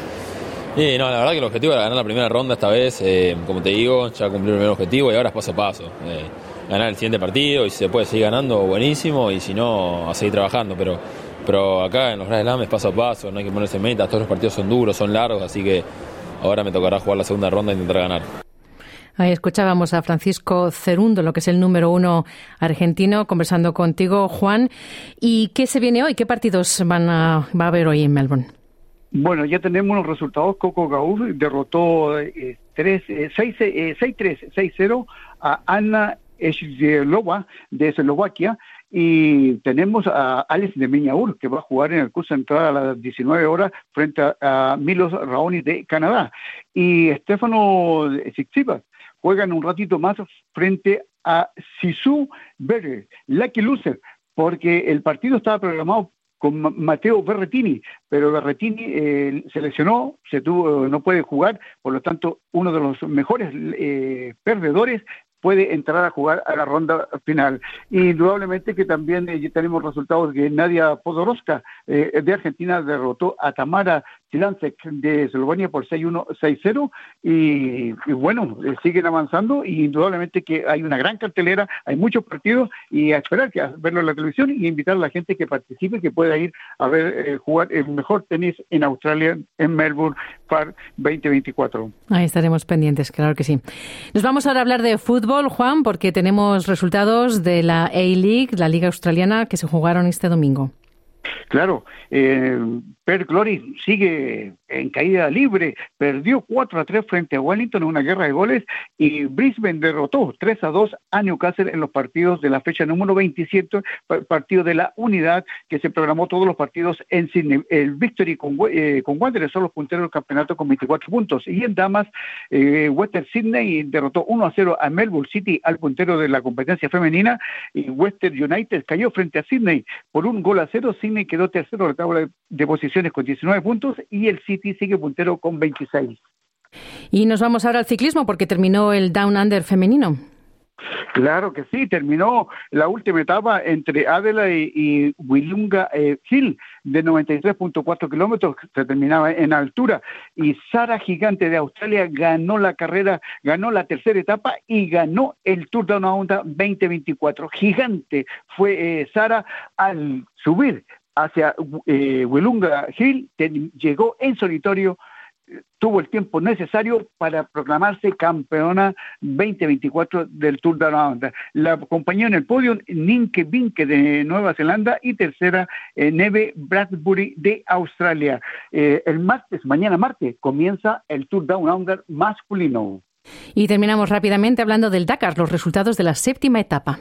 Speaker 15: Sí, no, la verdad que el objetivo era ganar la primera ronda esta vez, eh, como te digo, ya cumplí el primer objetivo y ahora es paso a paso. Eh, ganar el siguiente partido y si se puede seguir ganando, buenísimo, y si no, a seguir trabajando, pero, pero acá en los Grand Slam es paso a paso, no hay que ponerse metas, todos los partidos son duros, son largos, así que ahora me tocará jugar la segunda ronda e intentar ganar.
Speaker 1: Ahí escuchábamos a Francisco Cerundo, lo que es el número uno argentino, conversando contigo, Juan. ¿Y qué se viene hoy? ¿Qué partidos van a, va a haber hoy en Melbourne?
Speaker 14: Bueno, ya tenemos los resultados. Coco Gauff derrotó 6-3, eh, 6-0 eh, a Ana Eshlova de Eslovaquia y tenemos a Alex de Miñaur que va a jugar en el curso central a las 19 horas frente a, Milos Raoni de Canadá y Stefano Tsitsipas juegan un ratito más frente a Sisu Berger, Lucky Loser, porque el partido estaba programado con Mateo Berretini, pero Berretini eh, se lesionó, se tuvo, no puede jugar, por lo tanto, uno de los mejores eh, perdedores puede entrar a jugar a la ronda final. Indudablemente que también eh, tenemos resultados que Nadia Podoroska eh, de Argentina derrotó a Tamara Chilansek de Eslovenia por 6-1, 6-0 y, bueno, eh, siguen avanzando y indudablemente que hay una gran cartelera, hay muchos partidos y a esperar que a verlo en la televisión y invitar a la gente que participe, que pueda ir a ver jugar el mejor tenis en Australia, en Melbourne, para 2024.
Speaker 1: Ahí estaremos pendientes, claro que sí. Nos vamos ahora a hablar de fútbol Juan, porque tenemos resultados de la A-League, la Liga Australiana, que se jugaron este domingo.
Speaker 14: Claro, eh, Per Glory sigue en caída libre, perdió 4 a 3 frente a Wellington en una guerra de goles y Brisbane derrotó 3 a 2 a Newcastle en los partidos de la fecha número 27, partido de la unidad que se programó todos los partidos en Sydney. El Victory con, eh, con Wanderers son los punteros del campeonato con 24 puntos y en damas eh, Western Sydney derrotó 1 a 0 a Melbourne City al puntero de la competencia femenina y Western United cayó frente a Sydney por un gol a 0. Sydney quedó tercero en la tabla de posiciones con 19 puntos y el City sigue puntero con 26.
Speaker 1: Y nos vamos ahora al ciclismo porque terminó el Down Under femenino.
Speaker 14: Claro que sí, terminó la última etapa entre Adelaide y Willunga eh, Hill de 93.4 kilómetros, se terminaba en altura, y Sara Gigante de Australia ganó la carrera, ganó la tercera etapa y ganó el Tour de una Onda 2024. Gigante fue eh, Sara al subir hacia eh, Hill, llegó en solitario, tuvo el tiempo necesario para proclamarse campeona 2024 del Tour de la. La acompañó en el podio Ninke Vinke de Nueva Zelanda y tercera eh, Neve Bradbury de Australia. Eh, el martes, mañana martes, comienza el Tour Down Under masculino.
Speaker 1: Y terminamos rápidamente hablando del Dakar, los resultados de la séptima etapa.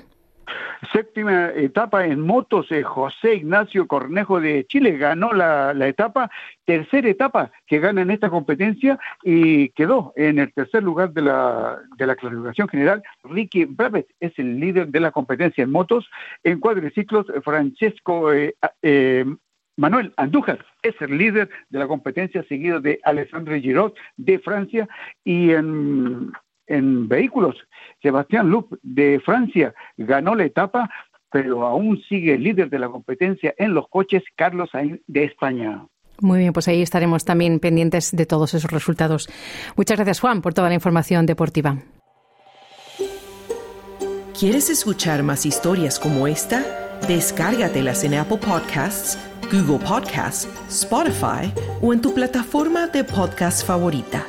Speaker 14: Séptima etapa en motos, eh, José Ignacio Cornejo de Chile ganó la, etapa, tercera etapa que gana en esta competencia y quedó en el tercer lugar de la, de la clasificación general. Ricky Bravet es el líder de la competencia en motos. En cuadriciclos, Francesco eh, eh, Manuel Andújar es el líder de la competencia, seguido de Alessandro Giraud de Francia. Y en en vehículos. Sebastián Lup de Francia ganó la etapa pero aún sigue líder de la competencia en los coches Carlos Sainz de España.
Speaker 1: Muy bien, pues ahí estaremos también pendientes de todos esos resultados. Muchas gracias, Juan, por toda la información deportiva.
Speaker 17: ¿Quieres escuchar más historias como esta? Descárgatelas en Apple Podcasts, Google Podcasts, Spotify o en tu plataforma de podcast favorita.